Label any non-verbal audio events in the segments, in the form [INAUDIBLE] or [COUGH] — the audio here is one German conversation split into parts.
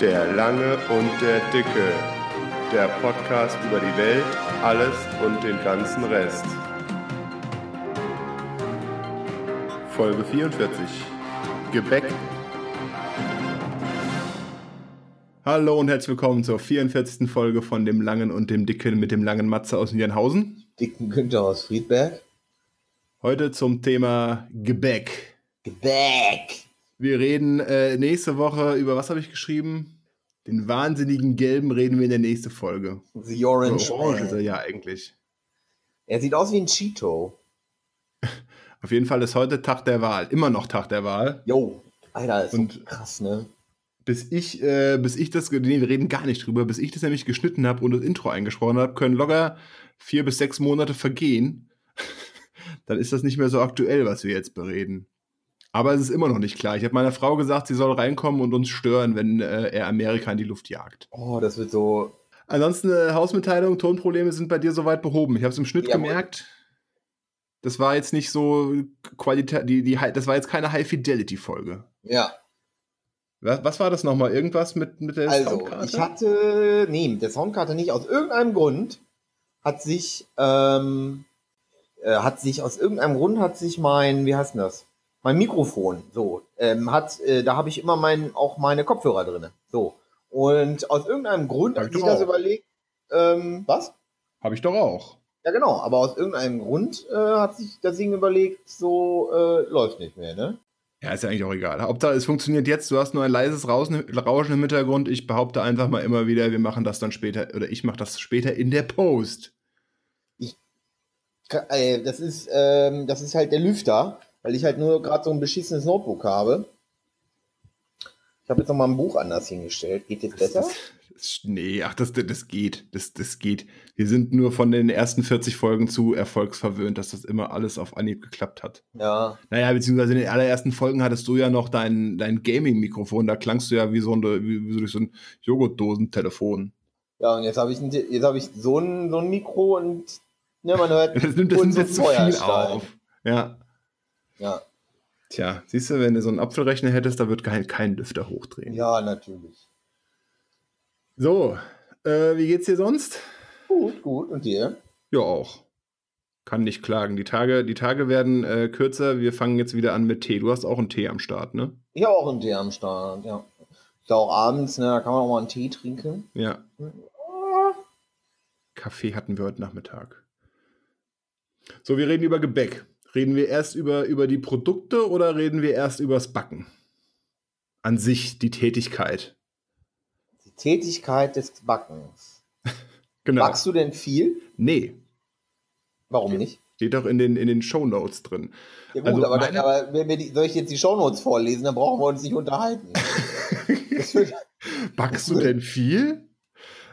Der Lange und der Dicke. Der Podcast über die Welt, alles und den ganzen Rest. Folge 44. Gebäck. Hallo und herzlich willkommen zur 44. Folge von dem Langen und dem Dicken mit dem langen Matze aus Nienhausen. Dicken Günther aus Friedberg. Heute zum Thema Gebäck. Gebäck. Wir reden äh, nächste Woche über, was habe ich geschrieben? Den wahnsinnigen Gelben reden wir in der nächsten Folge. The Orange. Orange ist er ja eigentlich. Er sieht aus wie ein Cheeto. [LAUGHS] Auf jeden Fall ist heute Tag der Wahl. Immer noch Tag der Wahl. Jo, Alter, ist Und- so krass, ne? Bis ich, äh, bis ich das, nee, wir reden gar nicht drüber, bis ich das nämlich geschnitten habe und das Intro eingesprochen habe, können locker vier bis sechs Monate vergehen. [LAUGHS] Dann ist das nicht mehr so aktuell, was wir jetzt bereden. Aber es ist immer noch nicht klar. Ich habe meiner Frau gesagt, sie soll reinkommen und uns stören, wenn äh, er Amerika in die Luft jagt. Oh, das wird so. Ansonsten äh, Hausmitteilung, Tonprobleme sind bei dir soweit behoben. Ich habe es im Schnitt Jawohl. gemerkt. Das war jetzt nicht so Qualität, die, die, das war jetzt keine High-Fidelity-Folge. Ja, Was, was war das nochmal? Irgendwas mit, mit der also, Soundkarte? ich hatte. Nee, mit der Soundkarte nicht. Aus irgendeinem Grund hat sich. Ähm, äh, hat sich, aus irgendeinem Grund hat sich mein. Wie heißt denn das? Mein Mikrofon, so, ähm, hat, äh, da habe ich immer mein, auch meine Kopfhörer drin. So. Und aus irgendeinem Grund Hab hat ich das überlegt. Ähm, was? Habe ich doch auch. Ja, genau, aber aus irgendeinem Grund äh, hat sich das Ding überlegt, so äh, läuft nicht mehr, ne? Ja, ist ja eigentlich auch egal. Hauptsache, es funktioniert jetzt. Du hast nur ein leises Rauschen, Rauschen im Hintergrund. Ich behaupte einfach mal immer wieder, wir machen das dann später, oder ich mache das später in der Post. Ka- Äh, das ist, ähm, das ist halt der Lüfter, weil ich halt nur gerade so ein beschissenes Notebook habe. Ich habe jetzt noch mal ein Buch anders hingestellt. Geht jetzt besser? Das, das, nee, ach, das, das geht. Das, das geht. Wir sind nur von den ersten 40 Folgen zu erfolgsverwöhnt, dass das immer alles auf Anhieb geklappt hat. Ja. Naja, beziehungsweise in den allerersten Folgen hattest du ja noch dein, dein Gaming-Mikrofon. Da klangst du ja wie so, eine, wie, wie so durch so ein Joghurtdosentelefon. Ja, und jetzt habe ich, ein- jetzt hab ich so, ein, so ein Mikro und ne, man hört. [LAUGHS] Das nimmt, das nimmt jetzt zu viel auf. Ja. Ja, Tja, siehst du, wenn du so einen Apfelrechner hättest, da wird kein, kein Lüfter hochdrehen. ja, natürlich. So, äh, wie geht's dir sonst? Gut, gut. Und dir? Ja, auch. Kann nicht klagen. Die Tage, die Tage werden äh, kürzer. Wir fangen jetzt wieder an mit Tee. Du hast auch einen Tee am Start, ne? Ich habe auch einen Tee am Start, ja. Ja auch abends, ne, da kann man auch mal einen Tee trinken. Ja. Kaffee hatten wir heute Nachmittag. So, wir reden über Gebäck. Reden wir erst über, über die Produkte oder reden wir erst übers Backen? An sich, die Tätigkeit. Die Tätigkeit des Backens. [LAUGHS] Genau. Backst du denn viel? Nee, Warum nicht? steht doch in den, in den Shownotes drin. Ja gut, Also aber, meine- aber wenn wir die, soll ich jetzt die Shownotes vorlesen, dann brauchen wir uns nicht unterhalten. [LAUGHS] das wird, Backst du denn viel?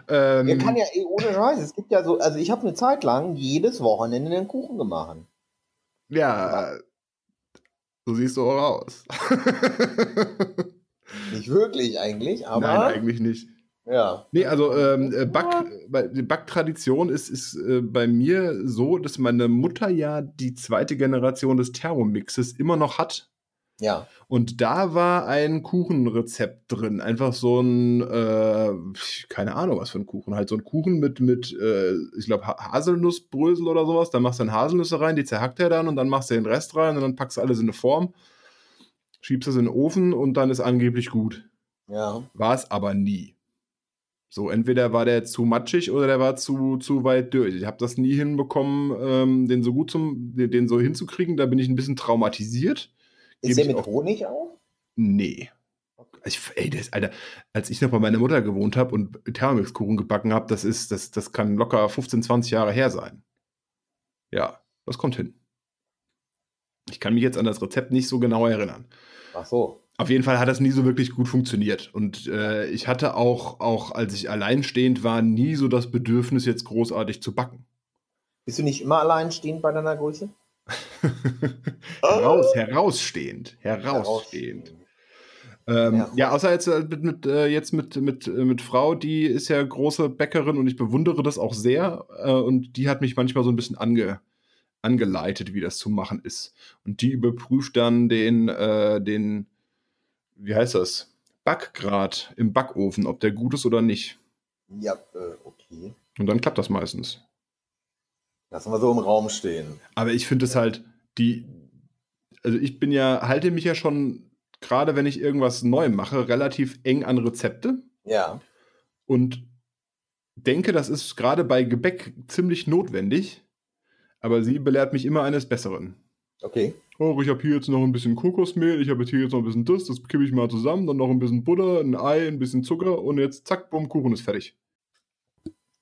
Ähm, ja, kann ja eh ohne Scheiß. Es gibt ja so, also ich habe eine Zeit lang jedes Wochenende einen Kuchen gemacht. Ja, so siehst du auch aus. [LAUGHS] Nicht wirklich eigentlich, aber Nein, eigentlich nicht. ja. Nee, also ähm, äh, Back, die Backtradition ist, ist äh, bei mir so, dass meine Mutter ja die zweite Generation des Thermomixes immer noch hat. Ja. Und da war ein Kuchenrezept drin. Einfach so ein, äh, keine Ahnung, was für ein Kuchen. Halt so ein Kuchen mit, mit äh, ich glaube, ha Haselnussbrösel oder sowas. Da machst du dann Haselnüsse rein, die zerhackt er dann und dann machst du den Rest rein und dann packst du alles in eine Form, schiebst es in den Ofen und dann ist angeblich gut. Ja. War es aber nie. So, entweder war der zu matschig oder der war zu, zu weit durch. Ich habe das nie hinbekommen, ähm, den so gut zum, den, den so hinzukriegen. Da bin ich ein bisschen traumatisiert. Ist der mit auch- Honig auch? Nee. Ich, ey, das, Alter, als ich noch bei meiner Mutter gewohnt habe und Thermomix-Kuchen gebacken habe, das ist, das, das kann locker 15, 20 Jahre her sein. Ja, das kommt hin. Ich kann mich jetzt an das Rezept nicht so genau erinnern. Ach so. Auf jeden Fall hat das nie so wirklich gut funktioniert. Und äh, ich hatte auch, auch, als ich alleinstehend war, nie so das Bedürfnis, jetzt großartig zu backen. Bist du nicht immer alleinstehend bei deiner Größe? [LAUGHS] Heraus, herausstehend. Herausstehend. Ähm, Ja. ja, außer jetzt, äh, mit, mit, äh, jetzt mit, mit, äh, mit Frau, die ist ja große Bäckerin und ich bewundere das auch sehr. Äh, und die hat mich manchmal so ein bisschen ange, angeleitet, wie das zu machen ist. Und die überprüft dann den, äh, den wie heißt das? Backgrad im Backofen, ob der gut ist oder nicht. Ja, äh, okay. Und dann klappt das meistens. Lassen wir so im Raum stehen. Aber ich finde es halt, die, also ich bin ja, halte mich ja schon, gerade wenn ich irgendwas neu mache, relativ eng an Rezepte. Ja. Und denke, das ist gerade bei Gebäck ziemlich notwendig. Aber sie belehrt mich immer eines Besseren. Okay. Oh, ich habe hier jetzt noch ein bisschen Kokosmehl, ich habe jetzt hier jetzt noch ein bisschen das, das kippe ich mal zusammen, dann noch ein bisschen Butter, ein Ei, ein bisschen Zucker und jetzt zack, bumm, Kuchen ist fertig.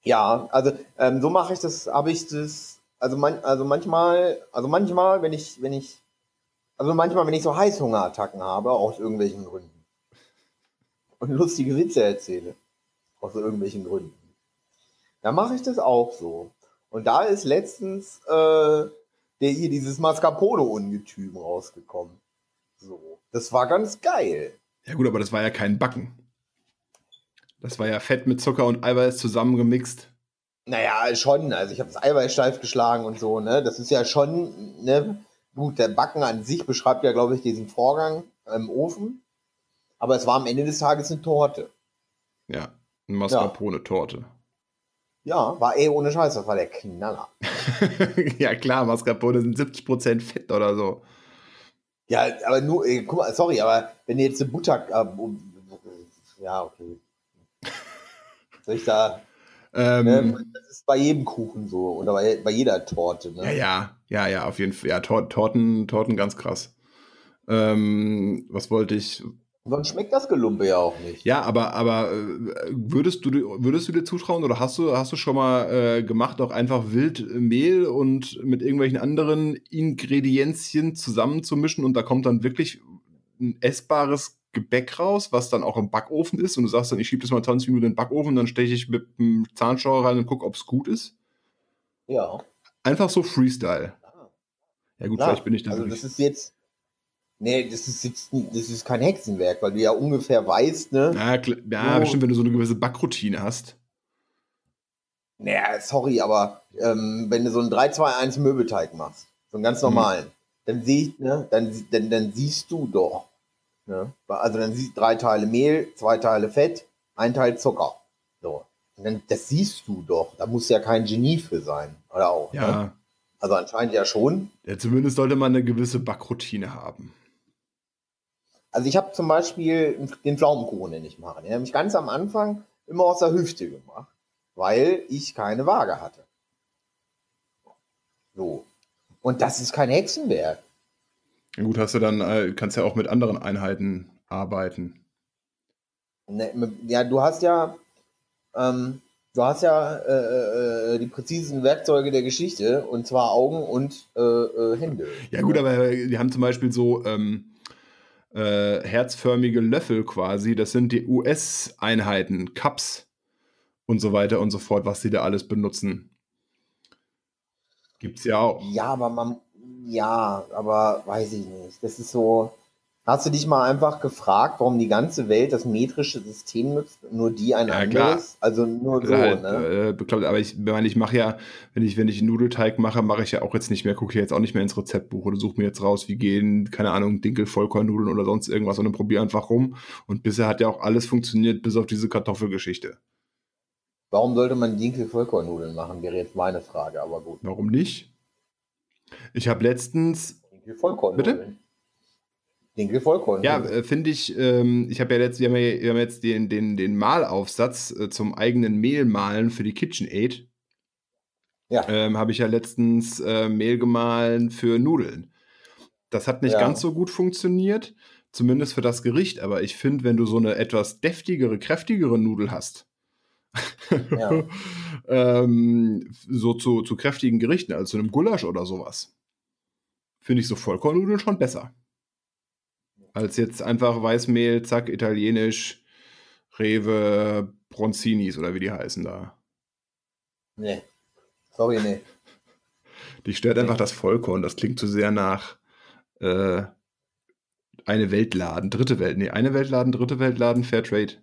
Ja, also ähm, so mache ich das, habe ich das, also, man, also manchmal, also manchmal, wenn ich, wenn ich, also manchmal, wenn ich so Heißhungerattacken habe, aus irgendwelchen Gründen. Und lustige Witze erzähle. Aus irgendwelchen Gründen. Dann mache ich das auch so. Und da ist letztens äh, der hier dieses Mascarpone-Ungetüm rausgekommen. So. Das war ganz geil. Ja gut, aber das war ja kein Backen. Das war ja Fett mit Zucker und Eiweiß zusammengemixt. Naja, schon. Also ich habe das Eiweiß steif geschlagen und so, ne? Das ist ja schon, ne? Gut, der Backen an sich beschreibt ja, glaube ich, diesen Vorgang im Ofen. Aber es war am Ende des Tages eine Torte. Ja, eine Mascarpone-Torte. Ja, war eh ohne Scheiß, das war der Knaller. [LAUGHS] ja klar, Mascarpone sind 70% Fett oder so. Ja, aber nur, ey, guck mal, sorry, aber wenn ihr jetzt eine Butter, äh, ja, okay. Soll ich da, Ähm, ne, das ist bei jedem Kuchen so oder bei, bei jeder Torte, ne? Ja, ja, ja, ja, auf jeden Fall. Ja, Tor Torten, Torten ganz krass. Ähm, was wollte ich? Sonst schmeckt das Gelumpe ja auch nicht. Ja, aber, aber äh, würdest du, dir- würdest du dir zutrauen oder hast du, hast du schon mal äh, gemacht, auch einfach wild Mehl und mit irgendwelchen anderen Ingredienzien zusammenzumischen und da kommt dann wirklich ein essbares Gebäck raus, was dann auch im Backofen ist und du sagst dann, ich schiebe das mal 20 Minuten in den Backofen, dann steche ich mit dem Zahnstocher rein und gucke, ob es gut ist. Ja. Einfach so Freestyle. Ja gut, Klar. vielleicht bin ich da Also das ist jetzt, nee, das ist jetzt, das ist kein Hexenwerk, weil du ja ungefähr weißt, ne? Ja, ja So. bestimmt, wenn du so eine gewisse Backroutine hast. Naja, sorry, aber ähm, wenn du so einen 3-2-1 Möbelteig machst, so einen Mhm. ganz normalen, dann sieh ich, ne, dann, dann, dann siehst du doch, ne? Also dann siehst drei Teile Mehl, zwei Teile Fett, ein Teil Zucker. So. Und dann, das siehst du doch. Da muss ja kein Genie für sein. Oder auch. Ja, Ne? Also anscheinend ja schon. ja, zumindest sollte man eine gewisse Backroutine haben. Also ich habe zum Beispiel den Pflaumenkuchen, den ich mache. Den habe ich ganz am Anfang immer aus der Hüfte gemacht, weil ich keine Waage hatte. So. Und das ist kein Hexenwerk. Gut, hast du dann, äh, kannst ja auch mit anderen Einheiten arbeiten. Ne, Ja, du hast ja, ähm, du hast ja äh, äh, die präzisen Werkzeuge der Geschichte und zwar Augen und äh, äh, Hände. Ja, gut, aber die haben zum Beispiel so ähm, äh, herzförmige Löffel quasi. Das sind die US-Einheiten, Cups und so weiter und so fort, was sie da alles benutzen. Gibt's ja auch. Ja, aber man, ja, aber weiß ich nicht. Das ist so. Hast du dich mal einfach gefragt, warum die ganze Welt das metrische System nutzt, nur die ein Ja, anderes? Also nur so, halt, ne? äh, bekloppt. Aber ich meine, ich mache ja, wenn ich, wenn ich einen Nudelteig mache, mache ich ja auch jetzt nicht mehr, gucke jetzt auch nicht mehr ins Rezeptbuch oder suche mir jetzt raus, wie gehen, keine Ahnung, Dinkel, Vollkornnudeln oder sonst irgendwas, sondern probiere einfach rum. Und bisher hat ja auch alles funktioniert, bis auf diese Kartoffelgeschichte. Warum sollte man Dinkel Vollkornnudeln machen, wäre jetzt meine Frage, aber gut. Warum nicht? Ich habe letztens, Dinkel Vollkornnudeln. Dinkel ja, Vollkornnudeln. äh, finde ich, ähm, ich habe ja letzt, wir haben, ja, wir haben jetzt den, den, den Malaufsatz äh, zum eigenen Mehlmahlen für die KitchenAid. Ja. ähm, habe ich ja letztens äh, Mehl gemahlen für Nudeln. Das hat nicht Ja. ganz so gut funktioniert, zumindest für das Gericht, aber ich finde, wenn du so eine etwas deftigere, kräftigere Nudel hast, Ja. [LAUGHS] ähm, so zu, zu kräftigen Gerichten, als zu einem Gulasch oder sowas, finde ich so Vollkornnudeln schon besser. Als jetzt einfach Weißmehl, zack, italienisch, Rewe, Bronzinis oder wie die heißen da. Nee. Sorry, nee. Dich stört einfach das Vollkorn. Das klingt zu sehr nach äh, eine Weltladen, dritte Welt. Nee, eine Weltladen, dritte Weltladen, Fairtrade.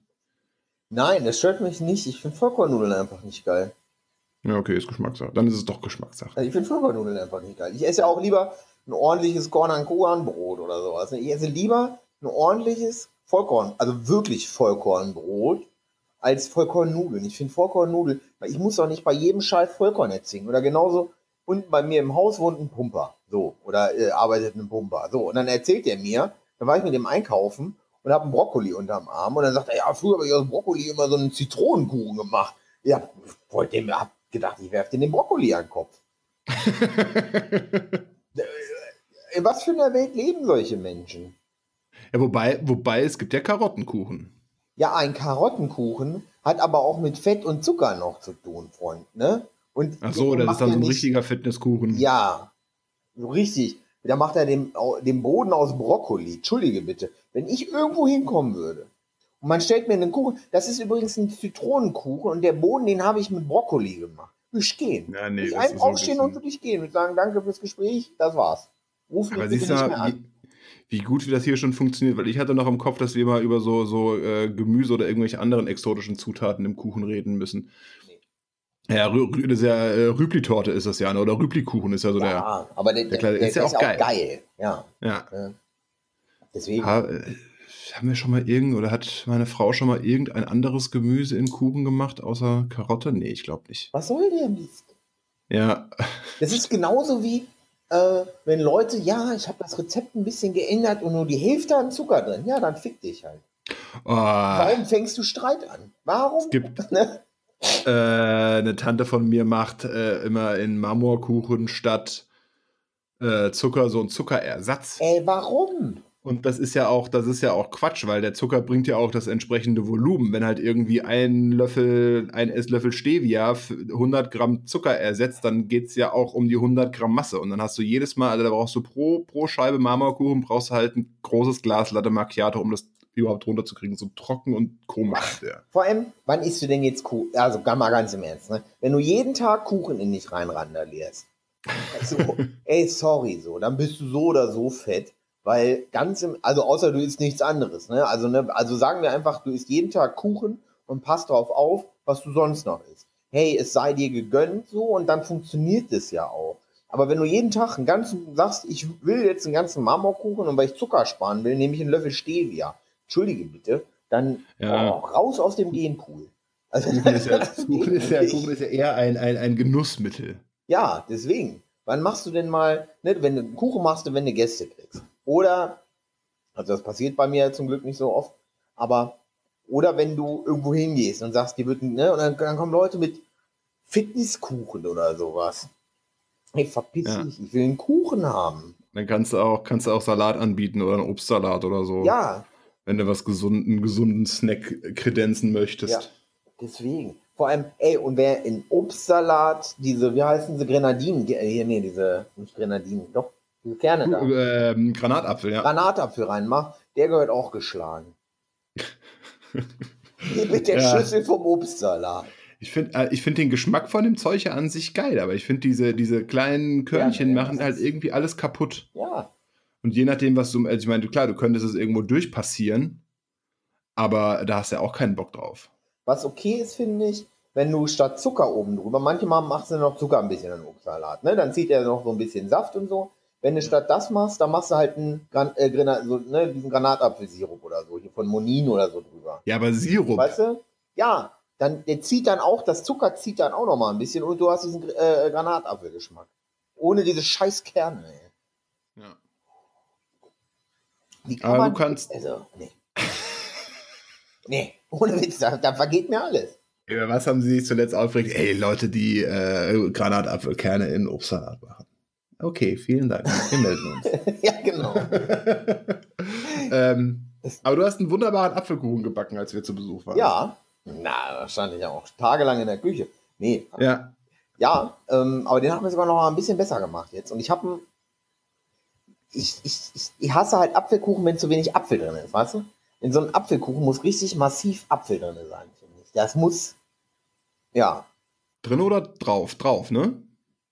Nein, das stört mich nicht. Ich finde Vollkornnudeln einfach nicht geil. Ja, okay, ist Geschmackssache. Dann ist es doch Geschmackssache. Also ich finde Vollkornnudeln einfach nicht geil. Ich esse ja auch lieber ein ordentliches Korn an Brot oder sowas. Ich esse lieber ein ordentliches Vollkorn, also wirklich Vollkornbrot als Vollkornnudeln. Ich finde Vollkornnudeln, weil ich muss doch nicht bei jedem Scheiß Vollkorn erzählen. Oder genauso unten bei mir im Haus wohnt ein Pumper. So. Oder äh, arbeitet ein Pumper. So. Und dann erzählt er mir, dann war ich mit dem einkaufen und habe einen Brokkoli unterm Arm. Und dann sagt er, ja, früher habe ich aus Brokkoli immer so einen Zitronenkuchen gemacht. Ja, wollte dem, hab gedacht, ich werfe den Brokkoli an den Kopf. [LAUGHS] In was für einer Welt leben solche Menschen? Ja, wobei, wobei es gibt ja Karottenkuchen. Ja, ein Karottenkuchen hat aber auch mit Fett und Zucker noch zu tun, Freund. Ne? Und Ach so, das ist dann so ein nicht, richtiger Fitnesskuchen. Ja, so richtig. Da macht er den, den Boden aus Brokkoli. Entschuldige bitte. Wenn ich irgendwo hinkommen würde und man stellt mir einen Kuchen, das ist übrigens ein Zitronenkuchen und der Boden, den habe ich mit Brokkoli gemacht. Ich gehen. Ja, nee, ich einfach aufstehen und würde ich gehen und sagen, danke fürs Gespräch, das war's. Ruf mich bitte nicht mehr an wie gut wie das hier schon funktioniert, weil ich hatte noch im Kopf, dass wir mal über so, so äh, Gemüse oder irgendwelche anderen exotischen Zutaten im Kuchen reden müssen. Ja, Rü das ist ja äh, Rübli-Torte ist das ja, ne? oder Rübli-Kuchen ist ja so ja, der. aber der, der, der, der ist ja auch, geil. auch geil. Ja. ja. Deswegen. Ha, äh, haben wir schon mal irgend oder hat meine Frau schon mal irgendein anderes Gemüse in Kuchen gemacht außer Karotte? Nee, ich glaube nicht. Was soll der am liebsten? Ja. Das ist genauso wie äh, wenn Leute, ja, ich habe das Rezept ein bisschen geändert und nur die Hälfte an Zucker drin, ja, dann fick dich halt. Oh. Warum fängst du Streit an? Warum? Es gibt [LAUGHS] ne? Äh, eine Tante von mir macht äh, immer in Marmorkuchen statt äh, Zucker so einen Zuckerersatz. Ey, warum? Und das ist ja auch, das ist ja auch Quatsch, weil der Zucker bringt ja auch das entsprechende Volumen. Wenn halt irgendwie ein Löffel, ein Esslöffel Stevia 100 Gramm Zucker ersetzt, dann geht es ja auch um die 100 Gramm Masse. Und dann hast du jedes Mal, also da brauchst du pro, pro Scheibe Marmorkuchen, brauchst du halt ein großes Glas Latte Macchiato, um das überhaupt runterzukriegen. So trocken und komisch. Ja. Vor allem, wann isst du denn jetzt Kuchen? Also mal ganz im Ernst, ne? Wenn du jeden Tag Kuchen in dich reinrandalierst, also, [LAUGHS] ey, sorry, so, dann bist du so oder so fett. Weil ganz im, also außer du isst nichts anderes, ne? Also, ne, also sagen wir einfach, du isst jeden Tag Kuchen und passt drauf auf, was du sonst noch isst. Hey, es sei dir gegönnt so und dann funktioniert es ja auch. Aber wenn du jeden Tag einen ganzen sagst, ich will jetzt einen ganzen Marmorkuchen und weil ich Zucker sparen will, nehme ich einen Löffel Stevia. Entschuldige bitte, dann ja. oh, raus aus dem Genpool. Also, Kuchen, ist ja, Kuchen, ist ja, Kuchen ist ja eher ein, ein, ein Genussmittel. Ja, deswegen. Wann machst du denn mal, ne, wenn du einen Kuchen machst, wenn du Gäste kriegst? Oder, also das passiert bei mir zum Glück nicht so oft, aber, oder wenn du irgendwo hingehst und sagst, die würden, ne, und dann, dann kommen Leute mit Fitnesskuchen oder sowas. Hey, verpiss ja. dich, ich will einen Kuchen haben. Dann kannst du auch, kannst du auch Salat anbieten oder einen Obstsalat oder so. Ja. Wenn du was gesunden, gesunden Snack kredenzen möchtest. Ja, deswegen. Vor allem, ey, und wer in Obstsalat diese, wie heißen sie, Grenadinen, hier, nee, diese, nicht Grenadinen, doch, diese Kerne da. Ähm, Granatapfel, ja. Granatapfel reinmacht, der gehört auch geschlagen. [LAUGHS] mit der ja. Schüssel vom Obstsalat. Ich finde äh, ich find den Geschmack von dem Zeug ja an sich geil, aber ich finde diese, diese kleinen Körnchen ja, machen halt irgendwie alles kaputt. Ja. Und je nachdem, was du, also ich meine, klar, du könntest es irgendwo durchpassieren, aber da hast du ja auch keinen Bock drauf. Was okay ist, finde ich, wenn du statt Zucker oben drüber, manchmal machst du noch Zucker ein bisschen in den Obstsalat, ne? Dann zieht er noch so ein bisschen Saft und so. Wenn du statt das machst, dann machst du halt einen Gran äh, Granat, so, ne, diesen Granatapfelsirup oder so, hier von Monin oder so drüber. Ja, aber Sirup. Weißt du? Ja, dann, der zieht dann auch, das Zucker zieht dann auch noch mal ein bisschen und du hast diesen äh, Granatapfelgeschmack. Ohne diese scheiß Kerne, ey. Ja. Wie kann aber man, du kannst. Also, nee. [LAUGHS] nee, ohne Witz, da, da vergeht mir alles. Über was haben Sie sich zuletzt aufgeregt? Ey, Leute, die äh, Granatapfelkerne in Obstsalat machen. Okay, vielen Dank. Wir melden uns. [LAUGHS] ja, genau. [LAUGHS] ähm, aber du hast einen wunderbaren Apfelkuchen gebacken, als wir zu Besuch waren. Ja, na, da stand ich ja auch tagelang in der Küche. Nee. Ja. Ja, ähm, aber den haben wir sogar noch mal ein bisschen besser gemacht jetzt. Und ich habe ich, ich, ich, hasse halt Apfelkuchen, wenn zu wenig Apfel drin ist, weißt du? In so einem Apfelkuchen muss richtig massiv Apfel drin sein, finde ich. Das muss, ja. Drin oder drauf? Drauf, ne?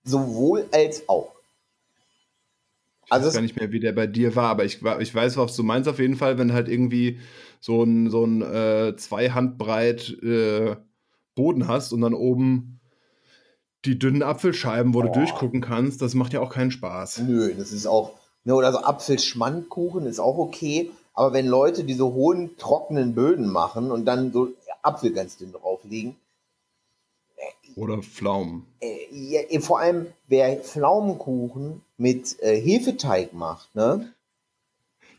Sowohl als auch. Ich also weiß gar nicht mehr, wie der bei dir war, aber ich, ich weiß, was du meinst auf jeden Fall, wenn halt irgendwie so ein, so ein äh, zwei Handbreit äh, Boden hast und dann oben die dünnen Apfelscheiben, wo oh. du durchgucken kannst, das macht ja auch keinen Spaß. Nö, das ist auch, ne, oder so Apfelschmandkuchen ist auch okay, Aber wenn Leute diese hohen, trockenen Böden machen und dann so Apfel ganz dünn drauflegen, Oder Pflaumen. äh, ja, eh, vor allem wer Pflaumenkuchen mit äh, Hefeteig macht, ne?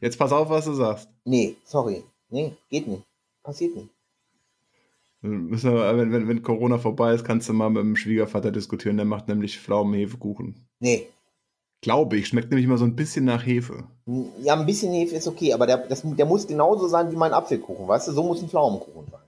Jetzt pass auf, was du sagst. Nee, sorry. Nee, geht nicht. Passiert nicht. Müssen wir, wenn, wenn, wenn Corona vorbei ist, kannst du mal mit dem Schwiegervater diskutieren. Der macht nämlich Pflaumenhefekuchen. Nee. Glaube ich, schmeckt nämlich mal so ein bisschen nach Hefe. Ja, ein bisschen Hefe ist okay, aber der, das, der muss genauso sein wie mein Apfelkuchen, weißt du? So muss ein Pflaumenkuchen sein.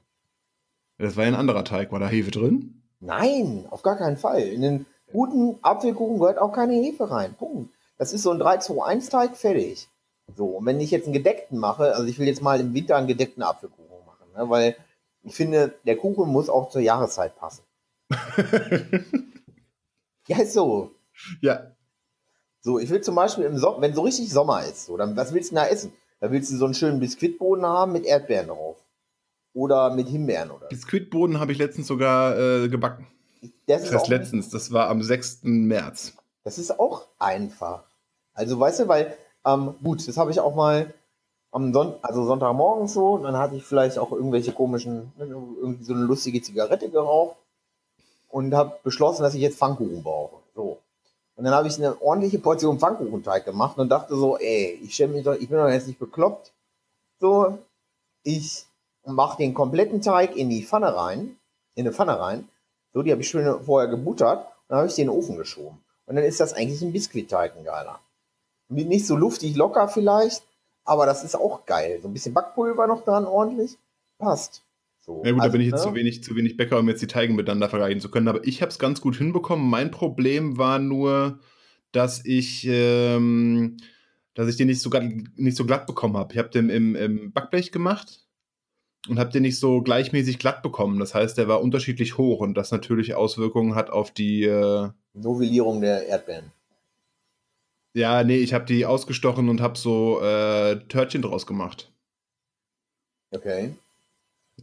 Das war ja ein anderer Teig. War da Hefe drin? Nein, auf gar keinen Fall. In den guten Apfelkuchen gehört auch keine Hefe rein. Punkt. Das ist so ein 3-2-1-Teig, fertig. So, und wenn ich jetzt einen gedeckten mache, also ich will jetzt mal im Winter einen gedeckten Apfelkuchen machen, ne, weil ich finde, der Kuchen muss auch zur Jahreszeit passen. [LAUGHS] Ja, ist so. Ja. So, ich will zum Beispiel im Sommer, wenn so richtig Sommer ist, so, dann was willst du da essen? Da willst du so einen schönen Biskuitboden haben mit Erdbeeren drauf. Oder mit Himbeeren oder. Biskuitboden habe ich letztens sogar äh, gebacken. Das Das heißt letztens, das war am 6. März. das ist auch einfach. Also, weißt du, weil, ähm, gut, das habe ich auch mal am Son also Sonntagmorgens so, und dann hatte ich vielleicht auch irgendwelche komischen, ne, irgendwie so eine lustige Zigarette geraucht und habe beschlossen, dass ich jetzt Pfannkuchen brauche. So. Und dann habe ich eine ordentliche Portion Pfannkuchenteig gemacht und dachte so, ey, ich, stell mich doch, ich bin doch jetzt nicht bekloppt. So, ich mache den kompletten Teig in die Pfanne rein, in eine Pfanne rein. So, die habe ich schön vorher gebuttert und dann habe ich den in den Ofen geschoben. Und dann ist das eigentlich ein Biskuitteig, ein geiler. Nicht so luftig locker vielleicht, aber das ist auch geil. So ein bisschen Backpulver noch dran ordentlich. Passt. So, Ja gut, da also, bin ich jetzt ne? zu wenig, zu wenig Bäcker, um jetzt die Teige miteinander vergleichen zu können. Aber ich habe es ganz gut hinbekommen. Mein Problem war nur, dass ich, ähm, dass ich den nicht so, glatt- nicht so glatt bekommen habe. Ich habe den im, im Backblech gemacht und habe den nicht so gleichmäßig glatt bekommen. Das heißt, der war unterschiedlich hoch und das natürlich Auswirkungen hat auf die. Äh, Novellierung der Erdbeeren. ja, nee, ich habe die ausgestochen und habe so äh, Törtchen draus gemacht. Okay.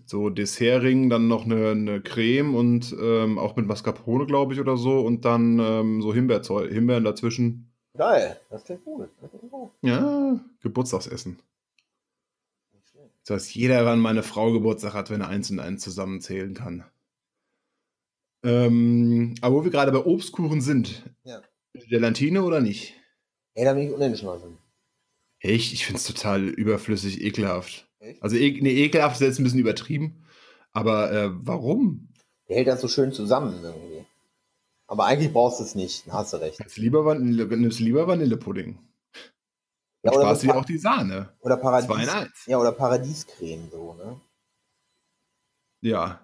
So Dessertring, dann noch eine, eine Creme und ähm, auch mit Mascarpone, glaube ich, oder so. Und dann ähm, so Himbeerzeug, Himbeeren dazwischen. Geil. Das klingt gut. Das klingt gut. Ja, Geburtstagsessen. Das heißt, jeder, wann meine Frau Geburtstag hat, wenn er eins und eins zusammenzählen kann. Ähm, aber wo wir gerade bei Obstkuchen sind. Ja. Gelatine oder nicht? Ey, da bin ich unentschlossen. Echt? Ich finde es total überflüssig, ekelhaft. Echt? Also, e nee, ekelhaft ist jetzt ein bisschen übertrieben. Aber äh, warum? Der hält das so schön zusammen irgendwie. Aber eigentlich brauchst du es nicht. Hast du recht. Nimmst lieber, Vanille, nimmst lieber Vanillepudding. Ja, oder sparst dir auch die Sahne. Oder Paradies. Zwei in eins. Ja, oder Paradiescreme so, ne? Ja.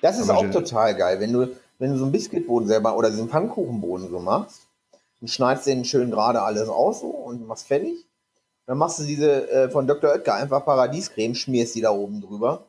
Das ist Aber auch total geil, wenn du, wenn du so einen Biskuitboden selber oder diesen Pfannkuchenboden so machst und schneidest den schön gerade alles aus so und machst fertig. Dann machst du diese äh, von Dr. Oetker einfach Paradiescreme, schmierst die da oben drüber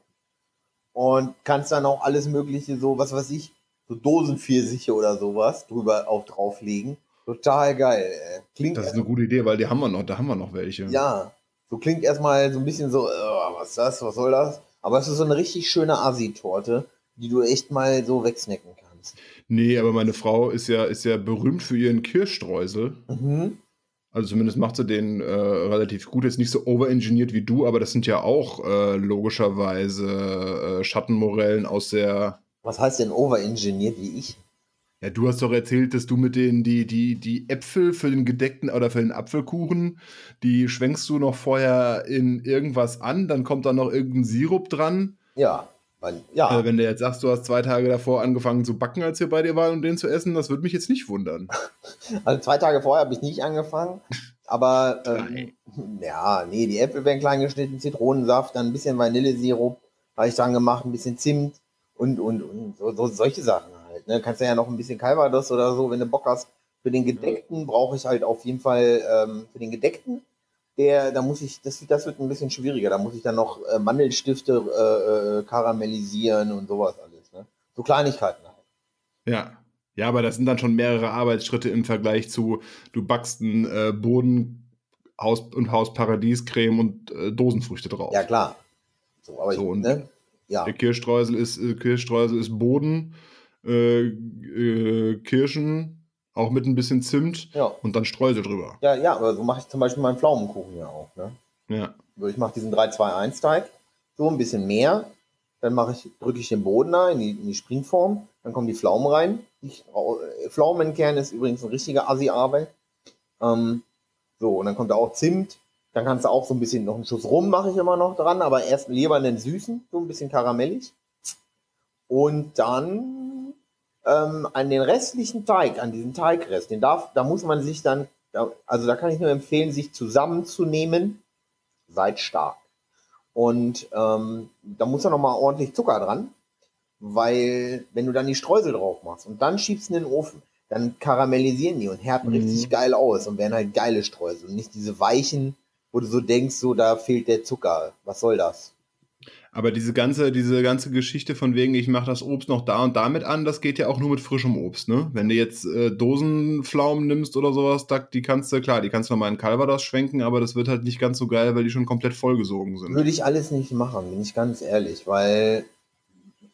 und kannst dann auch alles mögliche so, was weiß ich, so Dosenpfirsiche oder sowas drüber auf drauflegen. Total geil. Ey. Klingt Das ist eine gute Idee, weil die haben wir noch, da haben wir noch welche. ja, so klingt erstmal so ein bisschen so, äh, was ist das, was soll das? Aber es ist so eine richtig schöne Asi-Torte, die du echt mal so wegsnacken kannst. Nee, aber meine Frau ist ja, ist ja berühmt für ihren Kirschstreusel. Mhm. Also zumindest macht sie den äh, relativ gut. Jetzt nicht so overengineert wie du, aber das sind ja auch äh, logischerweise äh, Schattenmorellen aus der. Was heißt denn overengineert wie ich? Ja, du hast doch erzählt, dass du mit den die die die Äpfel für den gedeckten oder für den Apfelkuchen, die schwenkst du noch vorher in irgendwas an, dann kommt da noch irgendein Sirup dran. Ja, weil, ja, Äh, wenn du jetzt sagst, du hast zwei Tage davor angefangen zu backen, als wir bei dir waren, um den zu essen, das würde mich jetzt nicht wundern. [LAUGHS] also zwei Tage vorher habe ich nicht angefangen, aber ähm, ja, nee, die Äpfel werden klein geschnitten, Zitronensaft, dann ein bisschen Vanillesirup, habe ich dran gemacht, ein bisschen Zimt und, und, und so, so solche Sachen halt. Ne? Kannst du ja noch ein bisschen Calvados oder so, wenn du Bock hast. Für den Gedeckten brauche ich halt auf jeden Fall, ähm, für den Gedeckten, der, da muss ich, das, das wird ein bisschen schwieriger. Da muss ich dann noch äh, Mandelstifte äh, äh, karamellisieren und sowas alles. Ne? So Kleinigkeiten halt. Ja. Ja, aber das sind dann schon mehrere Arbeitsschritte im Vergleich zu, du backst einen äh, Boden Haus und Haus Paradiescreme und äh, Dosenfrüchte drauf. Ja, klar. So, aber So, ich, und- ne? Ja. Der Kirschstreusel ist, äh, Kirschstreusel ist Boden, äh, Kirschen, auch mit ein bisschen Zimt Ja. und dann Streusel drüber. Ja, ja, aber so mache ich zum Beispiel meinen Pflaumenkuchen ja auch, ne? Ja. So, ich mache diesen 3-2-1-Teig, so ein bisschen mehr. Dann mache ich, drücke ich den Boden ein, in die, in die Springform. Dann kommen die Pflaumen rein. Ich, äh, Pflaumenkern ist übrigens ein richtiger Assi-Arbeit. Ähm, so, und dann kommt da auch Zimt. Dann kannst du auch so ein bisschen noch einen Schuss rum, mache ich immer noch dran, aber erst lieber einen süßen, so ein bisschen karamellig. Und dann ähm, an den restlichen Teig, an diesen Teigrest, den darf, da muss man sich dann, da, also da kann ich nur empfehlen, sich zusammenzunehmen. Seid stark. Und ähm, da muss ja nochmal ordentlich Zucker dran, weil wenn du dann die Streusel drauf machst und dann schiebst du in den Ofen, dann karamellisieren die und härten Mhm. richtig geil aus und werden halt geile Streusel und nicht diese weichen, wo du so denkst, so da fehlt der Zucker. Was soll das? Aber diese ganze, diese ganze Geschichte von wegen, ich mache das Obst noch da und damit an, das geht ja auch nur mit frischem Obst, ne? Wenn du jetzt äh, Dosenpflaumen nimmst oder sowas, da, die kannst du, klar, die kannst du mal in Calvados schwenken, aber das wird halt nicht ganz so geil, weil die schon komplett vollgesogen sind. Würde ich alles nicht machen, bin ich ganz ehrlich, weil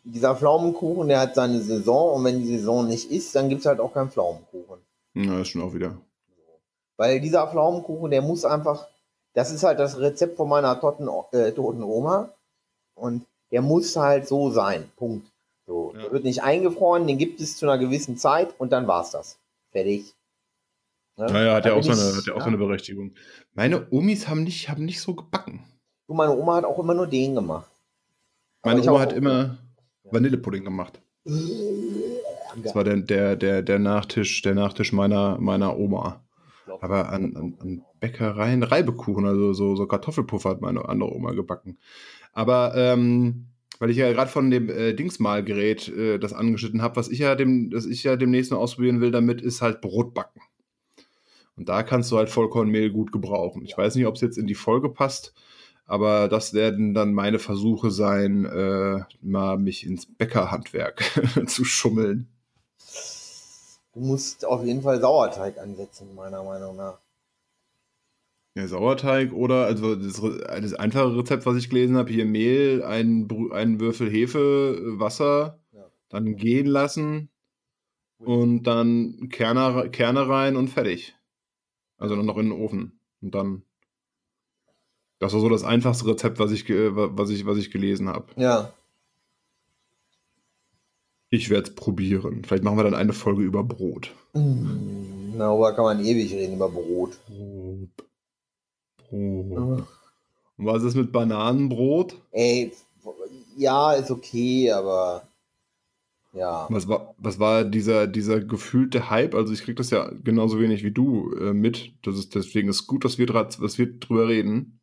dieser Pflaumenkuchen, der hat seine Saison und wenn die Saison nicht ist, dann gibt es halt auch keinen Pflaumenkuchen. Ja, ist schon auch wieder. Weil dieser Pflaumenkuchen, der muss einfach, das ist halt das Rezept von meiner toten, äh, toten Oma und der muss halt so sein. Punkt. So, Ja. Der wird nicht eingefroren, den gibt es zu einer gewissen Zeit und dann war's das. Fertig. Ne? Naja, hat ja auch, seine, ich- hat ja auch ja. seine Berechtigung. Meine Omis haben nicht, haben nicht so gebacken. Du, meine Oma hat auch immer nur den gemacht. Meine Oma hat immer Vanillepudding gemacht. Das war der, der, der, der Nachtisch, der Nachtisch meiner, meiner Oma. Aber an, an, an Bäckereien Reibekuchen, also so, so Kartoffelpuffer hat meine andere Oma gebacken. Aber ähm, weil ich ja gerade von dem äh, Dingsmalgerät äh, das angeschnitten habe, was ich ja dem, das ich ja demnächst noch ausprobieren will damit, ist halt Brot backen. Und da kannst du halt Vollkornmehl gut gebrauchen. Ich weiß nicht, ob es jetzt in die Folge passt, aber das werden dann meine Versuche sein, äh, mal mich ins Bäckerhandwerk [LAUGHS] zu schummeln. Du musst auf jeden Fall Sauerteig ansetzen, meiner Meinung nach. Ja, Sauerteig oder, also das, das einfache Rezept, was ich gelesen habe, hier Mehl, ein, Brü- einen Würfel Hefe, äh, Wasser, Ja. dann gehen lassen und dann Kerne, Kerne rein und fertig. Also noch in den Ofen. Und dann. Das war so das einfachste Rezept, was ich, ge- was ich, was ich gelesen habe. Ja. Ich werde es probieren. Vielleicht machen wir dann eine Folge über Brot. Mm, Darüber kann man ewig reden, über Brot. Brot. Brot. Und was ist mit Bananenbrot? Ey, ja, ist okay, aber ja. Was war, was war dieser, dieser gefühlte Hype? Also ich krieg das ja genauso wenig wie du äh, mit. Das ist, deswegen ist gut, dass wir, dass wir drüber reden.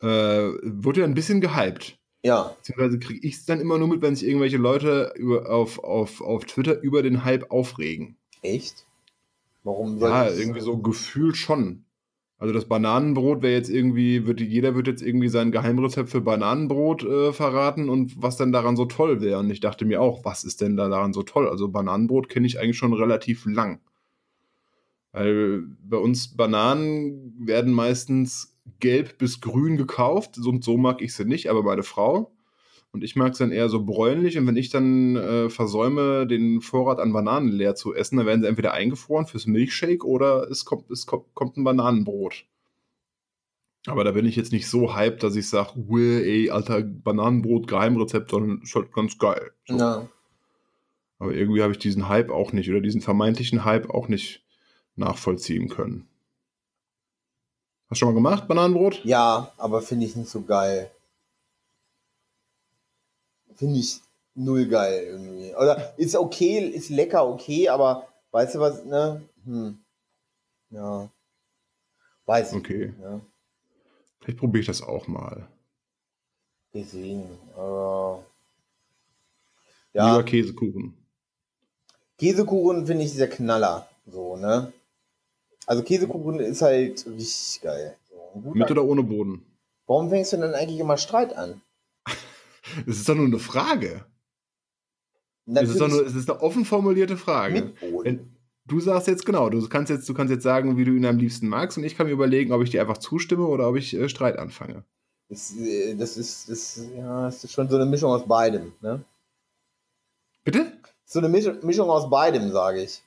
Äh, wurde ja ein bisschen gehypt. Ja, Beziehungsweise kriege ich es dann immer nur mit, wenn sich irgendwelche Leute über, auf, auf, auf Twitter über den Hype aufregen. echt? Warum Ja, irgendwie so gefühlt schon. Also das Bananenbrot wäre jetzt irgendwie, wird, jeder wird jetzt irgendwie sein Geheimrezept für Bananenbrot äh, verraten und was denn daran so toll wäre. Und ich dachte mir auch, was ist denn da daran so toll? Also Bananenbrot kenne ich eigentlich schon relativ lang. Weil bei uns Bananen werden meistens gelb bis grün gekauft und so mag ich sie nicht, aber meine Frau. Und ich mag es dann eher so bräunlich. Und wenn ich dann äh, versäume, den Vorrat an Bananen leer zu essen, dann werden sie entweder eingefroren fürs Milchshake oder es kommt, es kommt, kommt ein Bananenbrot. Aber da bin ich jetzt nicht so hyped, dass ich sage, ey, alter Bananenbrot, Geheimrezept, sondern ist halt ganz geil. So. Ja. Aber irgendwie habe ich diesen Hype auch nicht oder diesen vermeintlichen Hype auch nicht nachvollziehen können. Hast du schon mal gemacht, Bananenbrot? ja, aber finde ich nicht so geil. Finde ich null geil irgendwie. Oder ist okay, ist lecker, okay, aber weißt du was, ne? Hm. Ja. Weiß ich Okay. nicht, ne? Vielleicht probiere ich das auch mal. Deswegen. Aber ja, Lieber Käsekuchen. Käsekuchen finde ich sehr knaller. So, ne? Also Käsekuchen ist halt richtig geil. So, Mit oder ohne Boden? Warum fängst du denn eigentlich immer Streit an? Es ist doch nur eine Frage. Es ist doch nur, es ist eine offen formulierte Frage. Wenn, du sagst jetzt genau, du kannst jetzt, du kannst jetzt sagen, wie du ihn am liebsten magst, und ich kann mir überlegen, ob ich dir einfach zustimme oder ob ich äh, Streit anfange. Das, äh, das ist, das, ja, das ist schon so eine Mischung aus beidem, ne? Bitte? So eine Mischung, Mischung aus beidem, sage ich.